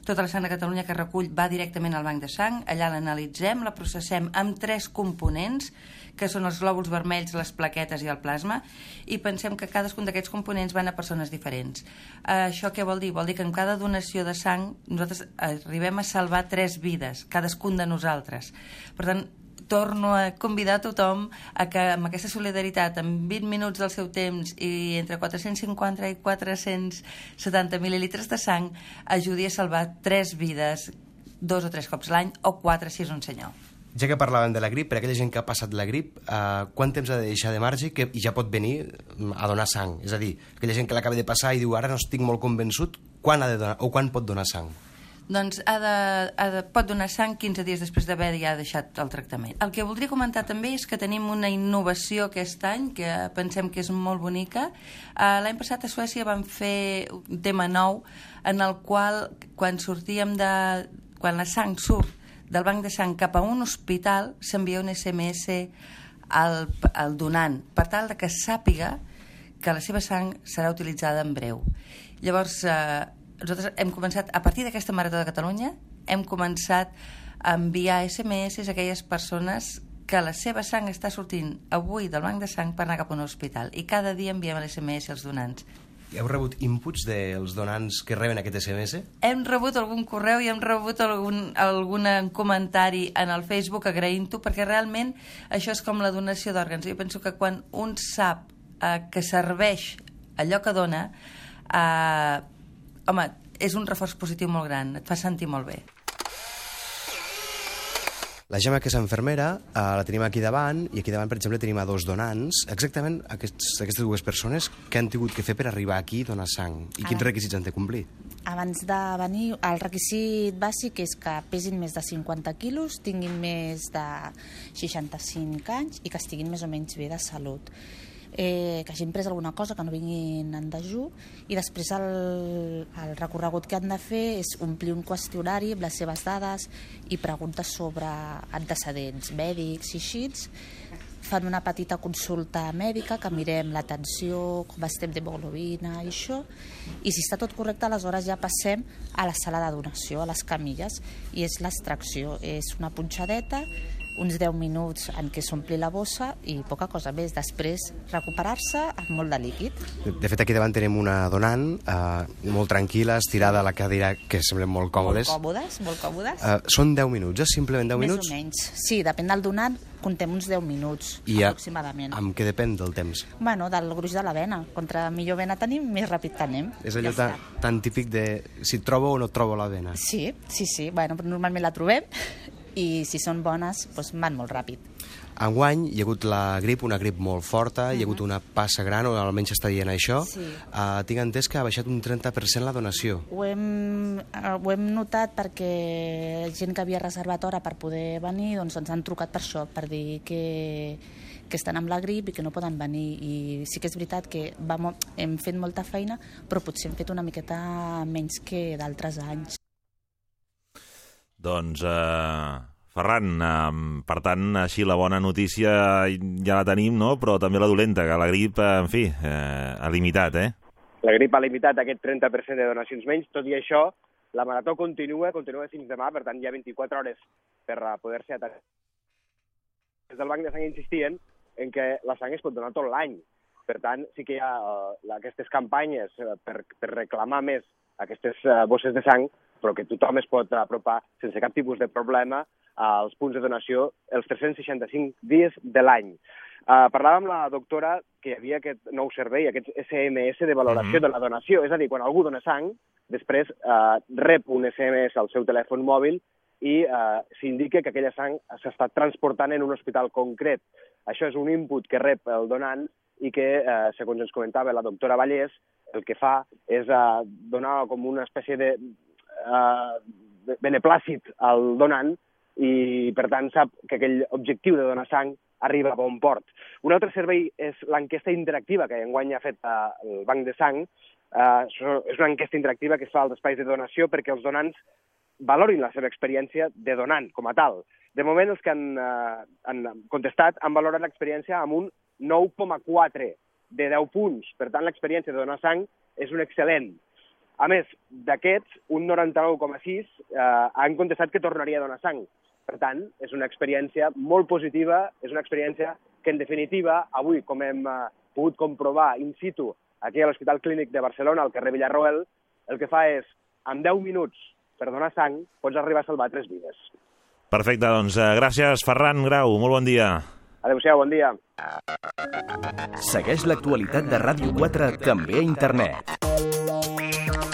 tota la sang de Catalunya que recull va directament al banc de sang, allà l'analitzem, la processem amb tres components, que són els glòbuls vermells, les plaquetes i el plasma, i pensem que cadascun d'aquests components van a persones diferents. Uh, això què vol dir? Vol dir que en cada donació de sang nosaltres arribem a salvar tres vides, cadascun de nosaltres. Per tant, torno a convidar a tothom a que amb aquesta solidaritat, amb 20 minuts del seu temps i entre 450 i 470 mil·lilitres de sang, ajudi a salvar tres vides dos o tres cops l'any o quatre si és un senyor. Ja que parlàvem de la grip, per aquella gent que ha passat la grip, eh, quant temps ha de deixar de marge que, i ja pot venir mm, a donar sang? És a dir, aquella gent que l'acaba de passar i diu ara no estic molt convençut, quan ha de donar, o quan pot donar sang? Doncs ha de, ha de, pot donar sang 15 dies després d'haver ja deixat el tractament. El que voldria comentar també és que tenim una innovació aquest any que pensem que és molt bonica. Uh, L'any passat a Suècia vam fer un tema nou en el qual quan sortíem de... quan la sang surt del banc de sang cap a un hospital s'envia un SMS al, al donant per tal de que sàpiga que la seva sang serà utilitzada en breu. Llavors, eh, nosaltres hem començat, a partir d'aquesta Marató de Catalunya, hem començat a enviar SMS a aquelles persones que la seva sang està sortint avui del banc de sang per anar cap a un hospital i cada dia enviem l'SMS als donants. Heu rebut inputs dels donants que reben aquest SMS? Hem rebut algun correu i hem rebut algun, algun comentari en el Facebook agraint-ho perquè realment això és com la donació d'òrgans. Jo penso que quan un sap eh, que serveix allò que dona, eh, home, és un reforç positiu molt gran, et fa sentir molt bé. La Gemma, que és infermera, eh, la tenim aquí davant, i aquí davant, per exemple, tenim a dos donants, exactament aquests, aquestes dues persones que han tingut que fer per arribar aquí i donar sang, i quins Ara. requisits han de complir. abans de venir, el requisit bàsic és que pesin més de 50 quilos, tinguin més de 65 anys i que estiguin més o menys bé de salut. Eh, que hagin pres alguna cosa, que no vinguin en dejú, i després el, el recorregut que han de fer és omplir un qüestionari amb les seves dades i preguntes sobre antecedents mèdics i així, fan una petita consulta mèdica que mirem l'atenció, com estem d'hemoglobina i això, i si està tot correcte aleshores ja passem a la sala de donació, a les camilles, i és l'extracció, és una punxadeta, uns 10 minuts en què s'ompli la bossa i poca cosa més. Després recuperar-se amb molt de líquid. De fet, aquí davant tenim una donant, eh, molt tranquil·la, estirada a la cadira, que semblen molt còmodes. Molt còmodes, molt còmodes. Eh, són 10 minuts, eh? Simplement 10 més minuts? o menys. Sí, depèn del donant, contem uns 10 minuts, I a, aproximadament. amb què depèn del temps? Bueno, del gruix de la vena. Contra millor vena tenim, més ràpid anem. És allò Ja tan, tan típic de si trobo o no trobo la vena. Sí, sí, sí. Bueno, però normalment la trobem i si són bones, doncs van molt ràpid. Enguany hi ha hagut la grip, una grip molt forta, hi ha hagut una passa gran, o almenys està dient això. Sí. Uh, tinc entès que ha baixat un 30% la donació. Ho hem, eh, ho hem notat perquè gent que havia reservat hora per poder venir doncs ens han trucat per això, per dir que, que estan amb la grip i que no poden venir. I sí que és veritat que va, mo- hem fet molta feina, però potser hem fet una miqueta menys que d'altres anys. Doncs, eh, Ferran, eh, per tant, així la bona notícia ja la tenim, no? però també la dolenta, que la grip, eh, en fi, eh, ha limitat, eh? La grip ha limitat aquest 30% de donacions menys, tot i això, la marató continua, continua fins demà, per tant hi ha 24 hores per eh, poder-se atacar. Des del Banc de Sang insistien en que la sang es pot donar tot l'any. Per tant, sí que hi ha uh, aquestes campanyes uh, per, per reclamar més aquestes uh, bosses de sang, però que tothom es pot apropar sense cap tipus de problema als punts de donació els 365 dies de l'any. Uh, parlàvem amb la doctora que hi havia aquest nou servei, aquest SMS de valoració Mhm. de la donació. És a dir, quan algú dona sang, després uh, rep un SMS al seu telèfon mòbil i uh, s'indica que aquella sang s'està transportant en un hospital concret. Això és un input que rep el donant i que, eh, segons ens comentava la doctora Vallès, el que fa és eh, donar com una espècie de eh, beneplàcit al donant i, per tant, sap que aquell objectiu de donar sang arriba a bon port. Un altre servei és l'enquesta interactiva que enguany ha fet eh, el Banc de Sang. Eh, és una enquesta interactiva que es fa als espais de donació perquè els donants valorin la seva experiència de donant com a tal. De moment, els que han, eh, han contestat han valorat l'experiència amb un 9,4 de 10 punts. Per tant, l'experiència de donar sang és un excel·lent. A més, d'aquests, un 99,6 eh, han contestat que tornaria a donar sang. Per tant, és una experiència molt positiva, és una experiència que, en definitiva, avui, com hem eh, pogut comprovar in situ aquí a l'Hospital Clínic de Barcelona, al carrer Villarroel, el que fa és, en 10 minuts per donar sang, pots arribar a salvar tres vides. Perfecte, doncs eh, gràcies, Ferran Grau, molt bon dia. Adéu-siau, bon dia. Segueix l'actualitat de Ràdio 4 també a internet.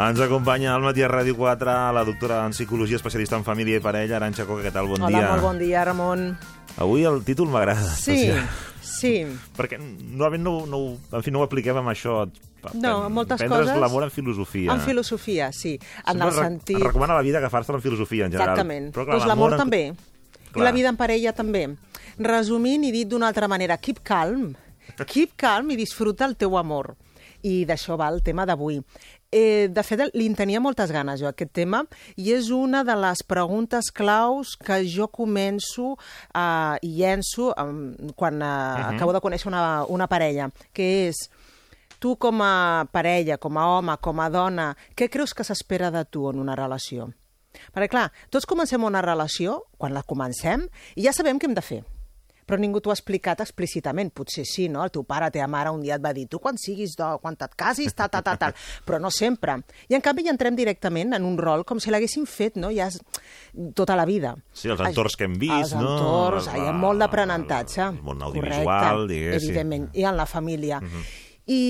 Ens acompanya al matí a Ràdio 4 la doctora en psicologia, especialista en família i parella, Aranxa Coca. Què tal? Bon Hola, dia. molt bon dia, Ramon. Avui el títol m'agrada. Sí, especial. sí. Perquè normalment no, no, en fi, no ho apliquem amb això. No, moltes Prendre's coses... l'amor en filosofia. En filosofia, sí. En Sempre el re- sentit... Es recomana la vida agafar-se en filosofia, en general. Exactament. Però, clar, doncs l'amor en- també. Clar. I la vida en parella també. Resumint i dit d'una altra manera, keep calm. Keep calm i disfruta el teu amor. I d'això va el tema d'avui. Eh, de fet, li en tenia moltes ganes jo, aquest tema, i és una de les preguntes claus que jo començo eh, i llenço eh, quan eh, Mhm. acabo de conèixer una, una parella, que és tu com a parella, com a home, com a dona, què creus que s'espera de tu en una relació? Perquè, clar, tots comencem una relació, quan la comencem, i ja sabem què hem de fer. Però ningú t'ho ha explicat explícitament. Potser sí, no? El teu pare, la teva mare, un dia et va dir tu quan siguis do, quan et casis, ta, ta, ta, tal, però no sempre. I en canvi ja entrem directament en un rol com si l'haguéssim fet, no? Ja tota la vida. Sí, els entorns que hem vist, els no? entorns, El- hi ha molt d'aprenentatge. el món audiovisual, Correcte, diguéssim. Evidentment, i en la família. Mhm. I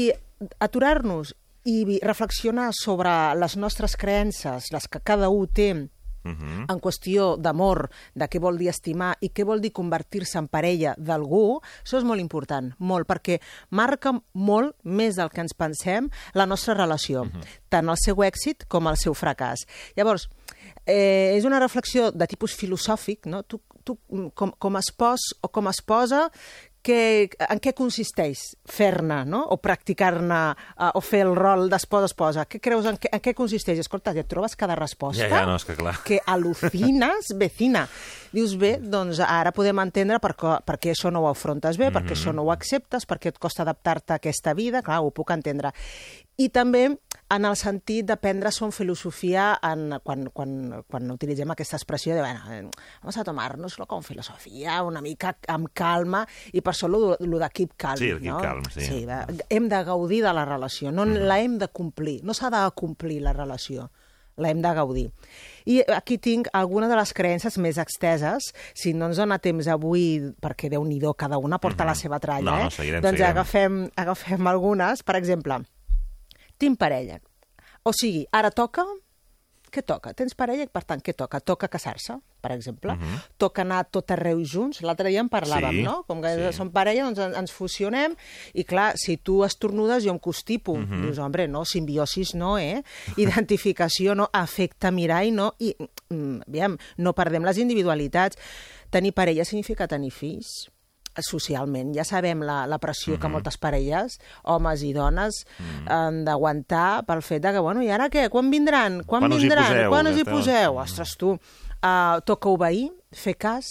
aturar-nos i reflexionar sobre les nostres creences, les que cada un té, Mhm. en qüestió d'amor, de què vol dir estimar i què vol dir convertir-se en parella d'algú, això és molt important, molt, perquè marca molt més del que ens pensem la nostra relació, tant el seu èxit com el seu fracàs. Llavors, eh, és una reflexió de tipus filosòfic, no? Tu, tu com, com a espòs o com a esposa, que, en què consisteix fer-ne, no? o practicar-ne, uh, o fer el rol d'esposa-esposa? Què creus, en què, en què consisteix? Escolta, ja et trobes cada resposta? Ja, ja, no, és que clar. que al·lucines, vecina. Dius, bé, doncs ara podem entendre per, co- per què això no ho afrontes bé, per què això no ho acceptes, per què et costa adaptar-te a aquesta vida, clar, ho puc entendre. I també en el sentit de prendre-s'ho en filosofia en, quan, quan, quan utilitzem aquesta expressió de, bueno, eh, vamos a tomar-nos-lo con filosofia, una mica amb calma, i per això lo, lo de keep calm. Sí, el keep no? calm, sí. sí va, hem de gaudir de la relació, no la hem de complir, no s'ha de complir la relació l'hem de gaudir. I aquí tinc alguna de les creences més exteses, si no ens dona temps avui, perquè déu nhi cada una porta la seva tralla, no, eh? seguirem, doncs seguirem. Agafem, agafem algunes. Per exemple, tinc parella. O sigui, ara toca... Què toca? Tens parella i, per tant, què toca? Toca casar-se, per exemple. Toca anar tot arreu junts. L'altre dia en parlàvem, Sí, no? Com que sí. som parella, doncs en- ens fusionem i, clar, si tu estornudes, jo em constipo. Dius, hombre, no, simbiosis no, eh? Identificació no, afecte mirall no, i, mm, aviam, no perdem les individualitats. Tenir parella significa tenir fills socialment. Ja sabem la, la pressió que moltes parelles, homes i dones, han d'aguantar pel fet de que, bueno, i ara què? Quan vindran? Quan, Quan us hi vindran? poseu? Quan us hi poseu? Ostres, tu, uh, toca obeir, fer cas,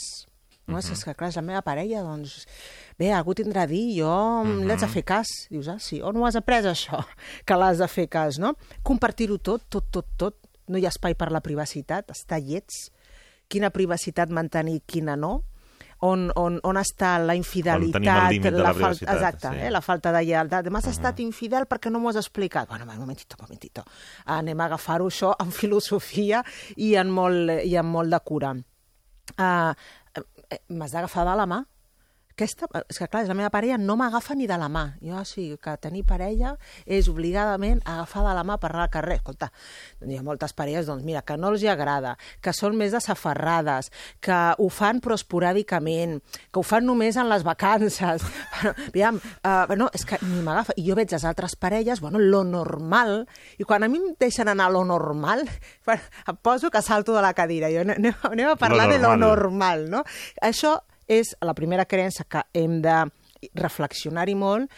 no? És que, clar, és la meva parella, doncs... Bé, algú tindrà a dir, jo mm l'haig de fer cas. Dius, ah, sí, on ho has après, això? Que l'has de fer cas, no? Compartir-ho tot, tot, tot, tot. No hi ha espai per la privacitat, estar llets. Quina privacitat mantenir, quina no on, on, on està la infidelitat, la falta, privacitat, exacte, sí. eh, la falta de lleialtat. M'has estat infidel perquè no m'ho has explicat. Bueno, un momentito, un momentito. Anem a agafar-ho això amb filosofia i amb molt, i amb molt de cura. Uh, M'has d'agafar de la mà. Aquesta, és que clar, és la meva parella, no m'agafa ni de la mà. Jo, o sigui, que tenir parella és obligadament agafar de la mà per anar al carrer. Escolta, hi ha moltes parelles, doncs mira, que no els hi agrada, que són més desaferrades, que ho fan però esporàdicament, que ho fan només en les vacances. Bueno, aviam, uh, no, és que ni m'agafa. I jo veig les altres parelles, bueno, lo normal, i quan a mi em deixen anar a lo normal, bueno, em poso que salto de la cadira. Jo, anem, anem a parlar Lo de lo normal. normal, no? Això és la primera creença que hem de reflexionar-hi molt.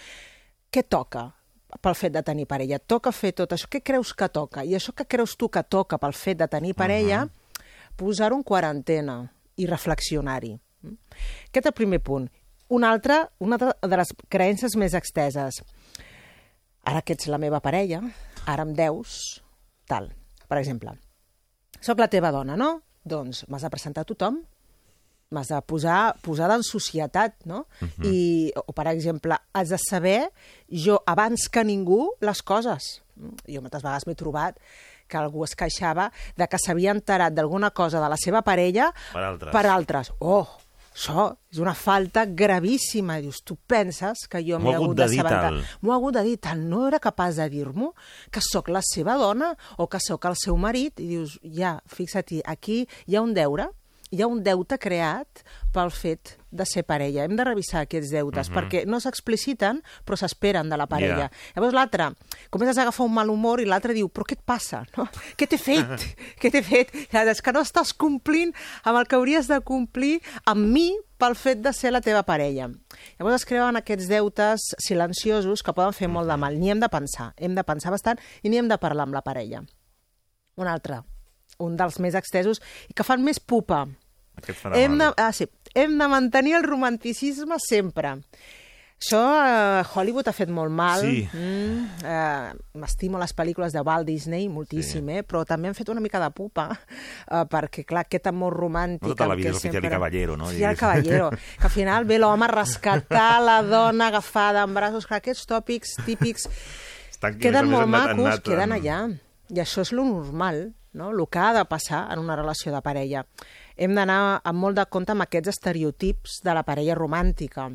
Què toca pel fet de tenir parella? Toca fer tot això. Què creus que toca? I això que creus tu que toca pel fet de tenir parella, posar-ho en quarantena i reflexionar-hi. Aquest és el primer punt. Una altra, una de les creences més exteses. Ara que ets la meva parella, ara em deus tal. Per exemple, sóc la teva dona, no? Doncs m'has de presentar a tothom, m'has de posar, posada en societat, no? I, o, per exemple, has de saber, jo, abans que ningú, les coses. Jo moltes vegades m'he trobat que algú es queixava de que s'havia enterat d'alguna cosa de la seva parella Per altres. per altres. Oh, això és una falta gravíssima. Dius, tu penses que jo m'he ha hagut hagut de dir tal. M'ho ha hagut de dir tant. No era capaç de dir-m'ho que sóc la seva dona o que sóc el seu marit. I dius, ja, fixa't, aquí hi ha un deure, hi ha un deute creat pel fet de ser parella. Hem de revisar aquests deutes, Mhm. perquè no s'expliciten, però s'esperen de la parella. Ja. Llavors l'altre, comences a agafar un mal humor i l'altre diu, però què et passa? No? Què t'he fet? què t'he fet? És que no estàs complint amb el que hauries de complir amb mi pel fet de ser la teva parella. Llavors es creuen aquests deutes silenciosos que poden fer molt de mal. N'hi hem de pensar, hem de pensar bastant i n'hi hem de parlar amb la parella. Un altre, un dels més extesos i que fan més pupa. Aquest farà Hem de, ah, sí, hem de mantenir el romanticisme sempre. Això a Hollywood ha fet molt mal. Sí. Mm, eh, M'estimo les pel·lícules de Walt Disney moltíssim, sí. eh? però també han fet una mica de pupa, eh, perquè, clar, aquest amor romàntic... No tota la vida que és oficial i caballero, no? Oficial caballero. Que al final ve l'home a rescatar la dona agafada en braços. Clar, aquests tòpics típics Estan, queden molt anat- macos, anat, queden allà. I això és lo normal, no? el que ha de passar en una relació de parella. Hem d'anar amb molt de compte amb aquests estereotips de la parella romàntica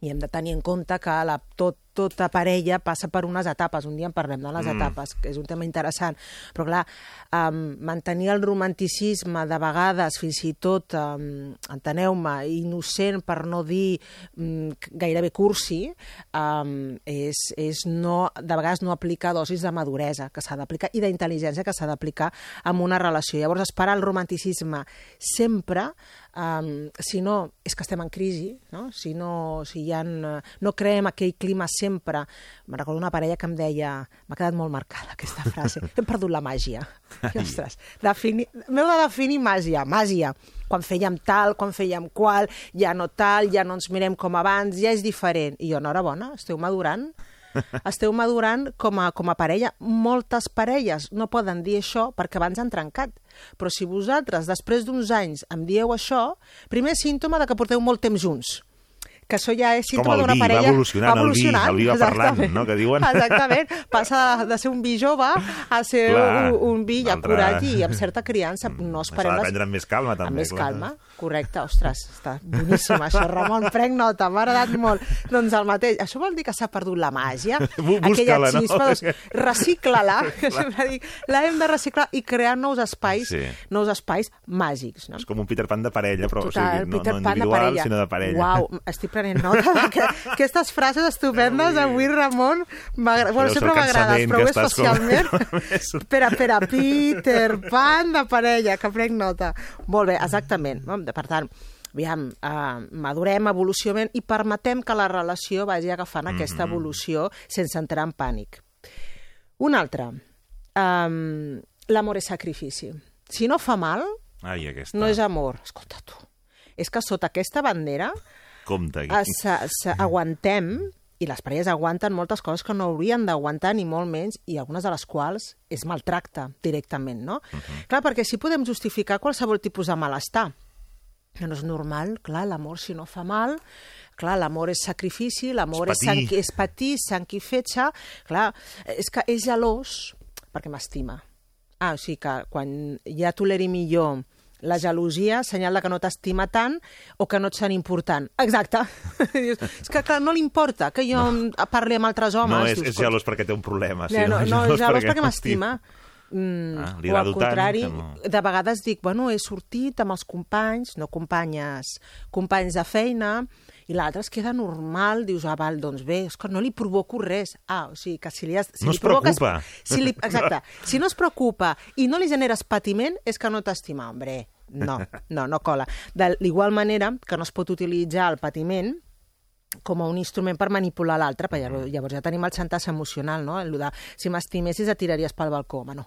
i hem de tenir en compte que la, tot, tota parella passa per unes etapes. Un dia en parlem de les Mm. etapes, que és un tema interessant. Però, clar, um, mantenir el romanticisme de vegades, fins i tot, um, enteneu-me, innocent per no dir um, gairebé cursi, um, és, és no, de vegades no aplicar dosis de maduresa que s'ha d'aplicar i d'intel·ligència que s'ha d'aplicar en una relació. Llavors, esperar el romanticisme sempre Um, si no, és que estem en crisi, no? Si, no, si hi ha, no creem aquell clima sempre... Me recordo una parella que em deia... M'ha quedat molt marcada aquesta frase. Hem perdut la màgia. I, ostres, defini, m'heu de definir màgia. Màgia. Quan fèiem tal, quan fèiem qual, ja no tal, ja no ens mirem com abans, ja és diferent. I jo, enhorabona, esteu madurant esteu madurant com a, com a parella. Moltes parelles no poden dir això perquè abans han trencat. Però si vosaltres, després d'uns anys, em dieu això, primer símptoma de que porteu molt temps junts que això ja és símptoma d'una parella... va evolucionant, el vi, el vi va parlant, no?, que diuen. Exactament, passa de ser un vi jove a ser Clar, un, un vi ja curat i amb certa criança. No S'ha esperem... de les- prendre amb més calma, també. amb més clar. calma, correcte. Ostres, està boníssim això, Ramon, prenc nota, m'ha agradat molt. Doncs el mateix. Això vol dir que s'ha perdut la màgia? Aquella busca-la, no? xispa, doncs, recicla-la. Dic, L'hem de reciclar i crear nous espais, Sí. nous espais màgics. No? És com un Peter Pan de parella, però o Total, sigui, no, Peter no Pan de individual, parella. sinó de parella. Uau, estic prenent nota d'aquest- aquestes frases estupendes avui, Ramon. Bueno, sempre m'agrades, però que avui estàs com- especialment. Espera, espera, Peter Pan de parella, que prenc nota. Molt bé, exactament. No? Per tant, aviam, uh, madurem, evolucionem i permetem que la relació vagi agafant aquesta Mhm. evolució sense entrar en pànic. Un altre. Um, L'amor és sacrifici. Si no fa mal, Ai, aquesta. no és amor. Escolta tu. És que sota aquesta bandera Compte aquí. eh, sa- sa- aguantem i les parelles aguanten moltes coses que no haurien d'aguantar, ni molt menys, i algunes de les quals és maltracte directament, no? Uh -huh. Clar, perquè si podem justificar qualsevol tipus de malestar. Que no és normal, clar, l'amor si no fa mal, clar, l'amor és sacrifici, l'amor És és, sang, és patir, sang i fetge, clar, és que és gelós perquè m'estima. Ah, o sigui que quan ja toleri millor la gelosia, senyal de que no t'estima tant o que no et sent important. Exacte. Dius, és que, clar, no li importa que jo no. parli amb altres homes. no, és, és gelós perquè té un problema. Sí, no, no, no, és gelós perquè m'estima. Mm, Ah, li o al tant contrari, que no. de vegades dic, bueno, he sortit amb els companys, no companyes, companys de feina, i l'altre es queda normal, dius, ah, val, doncs bé, és que no li provoco res. Ah, o sigui, que si li has... Si No li es preocupa. Si li, exacte. Si no es preocupa i no li generes patiment, és que no t'estima, hombre. No, no, no cola. De l'igual manera que no es pot utilitzar el patiment com a un instrument per manipular l'altre, perquè llavors, llavors ja tenim el xantatge emocional, no? El de, si m'estimessis et tiraries pel balcó. Home, no.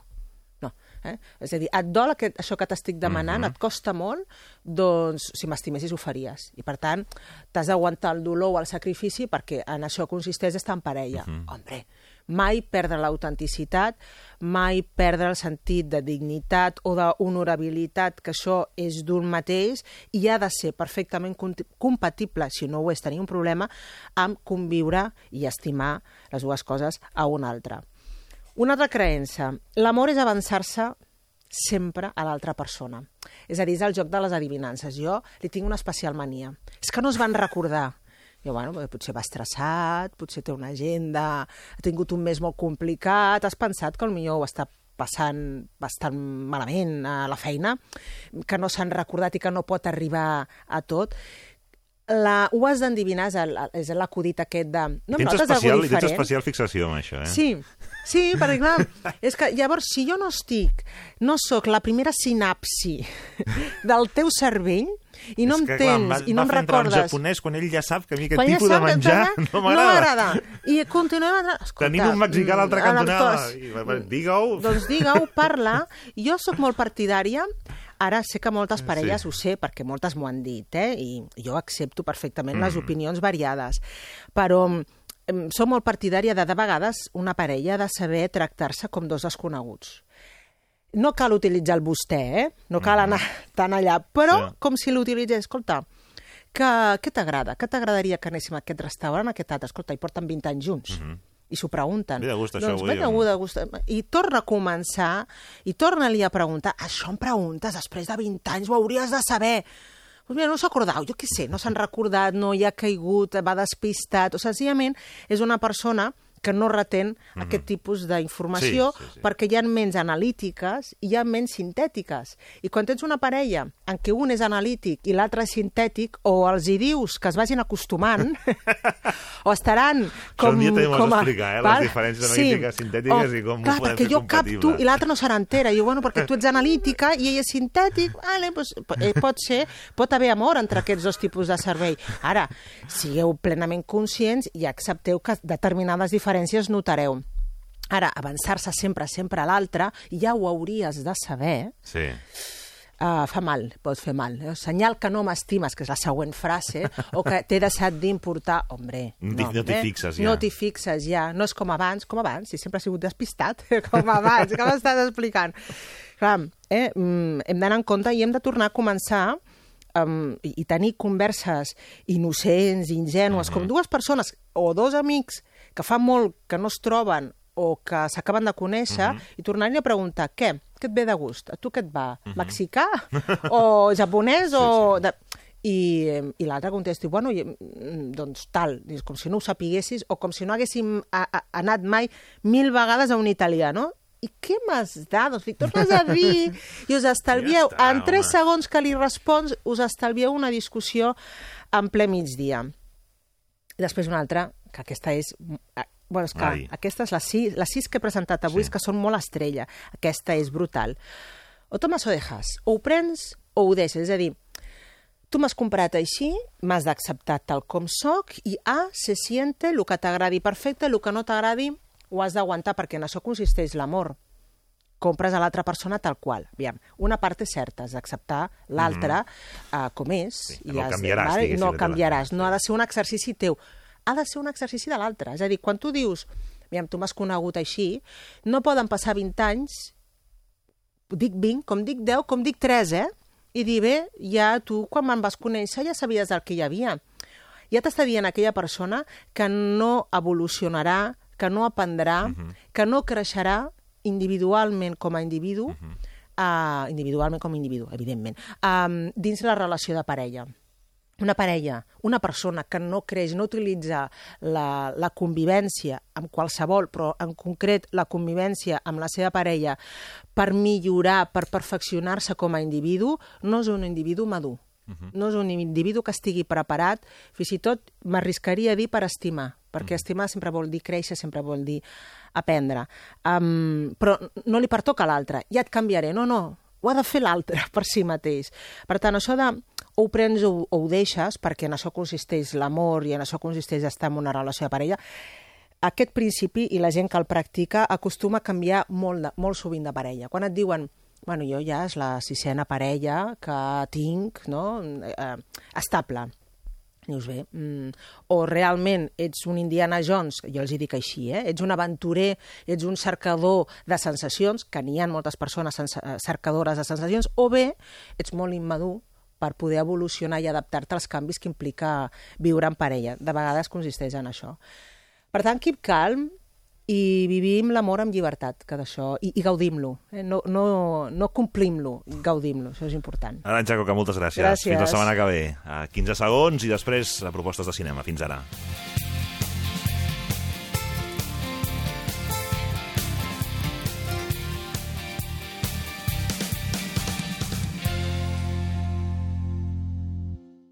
Eh? És a dir, et dol aquest, això que t'estic demanant, Mhm. et costa molt, doncs si m'estimessis ho faries. I per tant, t'has d'aguantar el dolor o el sacrifici perquè en això consisteix estar en parella. Mhm. Hombre, mai perdre l'autenticitat, mai perdre el sentit de dignitat o d'honorabilitat, que això és d'un mateix i ha de ser perfectament compatible, si no ho és tenir un problema, amb conviure i estimar les dues coses a un altre. Una altra creença. L'amor és avançar-se sempre a l'altra persona. És a dir, és el joc de les adivinances. Jo li tinc una especial mania. És que no es van recordar. Jo, bueno, potser va estressat, potser té una agenda, ha tingut un mes molt complicat, has pensat que potser ho està passant bastant malament a la feina, que no s'han recordat i que no pot arribar a tot. La, ho has d'endivinar, és és l'acudit aquest de... No, tens, especial, tens especial fixació amb això, eh? Sí, sí, perquè clar, és que llavors si jo no estic, no sóc la primera sinapsi del teu cervell i no és em que, clar, tens va, i no em recordes... japonès quan ell ja sap que a mi aquest Quan ja tipus de sap que menjar no No m'agrada. m'agrada. I continuem... Escolta, Tenim un mexicà a l'altra cantonada. I va- va- Digue-ho. Doncs digue-ho, parla. Jo sóc molt partidària Ara sé que moltes parelles Sí. ho sé, perquè moltes m'ho han dit, eh? i jo accepto perfectament les Mm. opinions variades, però som molt partidària de, de vegades, una parella de saber tractar-se com dos desconeguts. No cal utilitzar el vostè, eh? No cal anar tan allà, però. Sí. com si l'utilitzés, escolta, que, què t'agrada? Què t'agradaria que anéssim a aquest restaurant, a aquest altre? Escolta, i porten 20 anys junts. I s'ho pregunten. Ve de gust, això, doncs, avui, ve de gust. I torna a començar, i torna-li a preguntar, això em preguntes, després de 20 anys ho hauries de saber. Pues mira, no s'ha acordat, jo què sé, no s'han recordat, no hi ha caigut, va despistat, o senzillament és una persona que no retén aquest tipus d'informació Sí, sí, sí. perquè hi ha menys analítiques i hi ha menys sintètiques. I quan tens una parella en què un és analític i l'altre és sintètic, o els hi dius que es vagin acostumant, o estaran com... un dia com a- d'explicar, eh, les val? diferències analítiques, sintètiques i com ho clar, podem perquè fer jo compatible. i l'altre no se n'entera. I jo, bueno, perquè tu ets analítica i ell és sintètic, vale, pues, eh, pot ser, pot haver amor entre aquests dos tipus de servei. Ara, sigueu plenament conscients i accepteu que determinades diferències notareu. Ara, avançar-se sempre, sempre a l'altre, ja ho hauries de saber, Sí. Uh, fa mal, pot fer mal. Eh? Senyal que no m'estimes, que és la següent frase, o que t'he deixat d'importar, hombre. No no t'hi eh? fixes, ja. No t'hi fixes, ja. No és com abans, com abans, si sempre ha sigut despistat, com abans, que m'estàs explicant. Clar, eh? mm, hem d'anar en compte i hem de tornar a començar um, i, tenir converses innocents, ingenues, com dues persones o dos amics que fa molt que no es troben o que s'acaben de conèixer i tornar-li a preguntar què? Què et ve de gust? A tu què et va? Mexicà? o japonès? o... De... I, i l'altre contesti, bueno, i, mm, doncs tal, com si no ho sapiguessis o com si no haguéssim a, a, anat mai mil vegades a un italià, no? I què m'has dat? Doncs li tornes a dir i us estalvieu. Ja està, en tres home. segons que li respons, us estalvieu una discussió en ple migdia. I després una altra, que aquesta és... eh, Bueno, és que Ai. aquestes, les sis, les sis que he presentat avui, Sí. sí. que són molt estrella. Aquesta és brutal. O tomes o dejas. O ho prens o ho deixes. És a dir, tu m'has comprat així, m'has d'acceptar tal com sóc, i A, se siente, el que t'agradi perfecte, el que no t'agradi ho has d'aguantar, perquè en això consisteix l'amor compres a l'altra persona tal qual. Aviam, una part és certa, és d'acceptar l'altra uh, com és. Mhm. que no has- canviaràs, No de tota canviaràs, la- no ha de ser un exercici teu. Ha de ser un exercici de l'altre. És a dir, quan tu dius, aviam, tu m'has conegut així, no poden passar 20 anys, dic 20, com dic 10, com dic 3, eh? I dir, bé, ja tu, quan me'n vas conèixer, ja sabies el que hi havia. Ja t'està dient aquella persona que no evolucionarà, que no aprendrà, que no creixerà individualment com a individu, uh, individualment com a individu, evidentment, um, dins la relació de parella una parella, una persona que no creix, no utilitza la, la convivència amb qualsevol, però en concret la convivència amb la seva parella per millorar, per perfeccionar-se com a individu, no és un individu madur. No és un individu que estigui preparat, fins i tot m'arriscaria a dir per estimar, perquè estimar sempre vol dir créixer, sempre vol dir aprendre. Um, però no li pertoca a l'altre, ja et canviaré. No, no, ho ha de fer l'altre per si mateix. Per tant, això de o ho prens o, o ho deixes, perquè en això consisteix l'amor i en això consisteix estar en una relació de parella, aquest principi i la gent que el practica acostuma a canviar molt, de, molt sovint de parella. Quan et diuen bueno, jo ja és la sisena parella que tinc, no?, eh, estable. Dius bé, mm, o realment ets un Indiana Jones, jo els hi dic així, eh? ets un aventurer, ets un cercador de sensacions, que n'hi ha moltes persones eh, cercadores de sensacions, o bé ets molt immadur per poder evolucionar i adaptar-te als canvis que implica viure en parella. De vegades consisteix en això. Per tant, keep calm i vivim l'amor amb llibertat, que d'això, i, i gaudim-lo. Eh? No, no, no complim-lo, gaudim-lo, això és important. Arantxa Coca, moltes gràcies. Gràcies. Fins la setmana que ve. A 15 segons i després a propostes de cinema. Fins ara.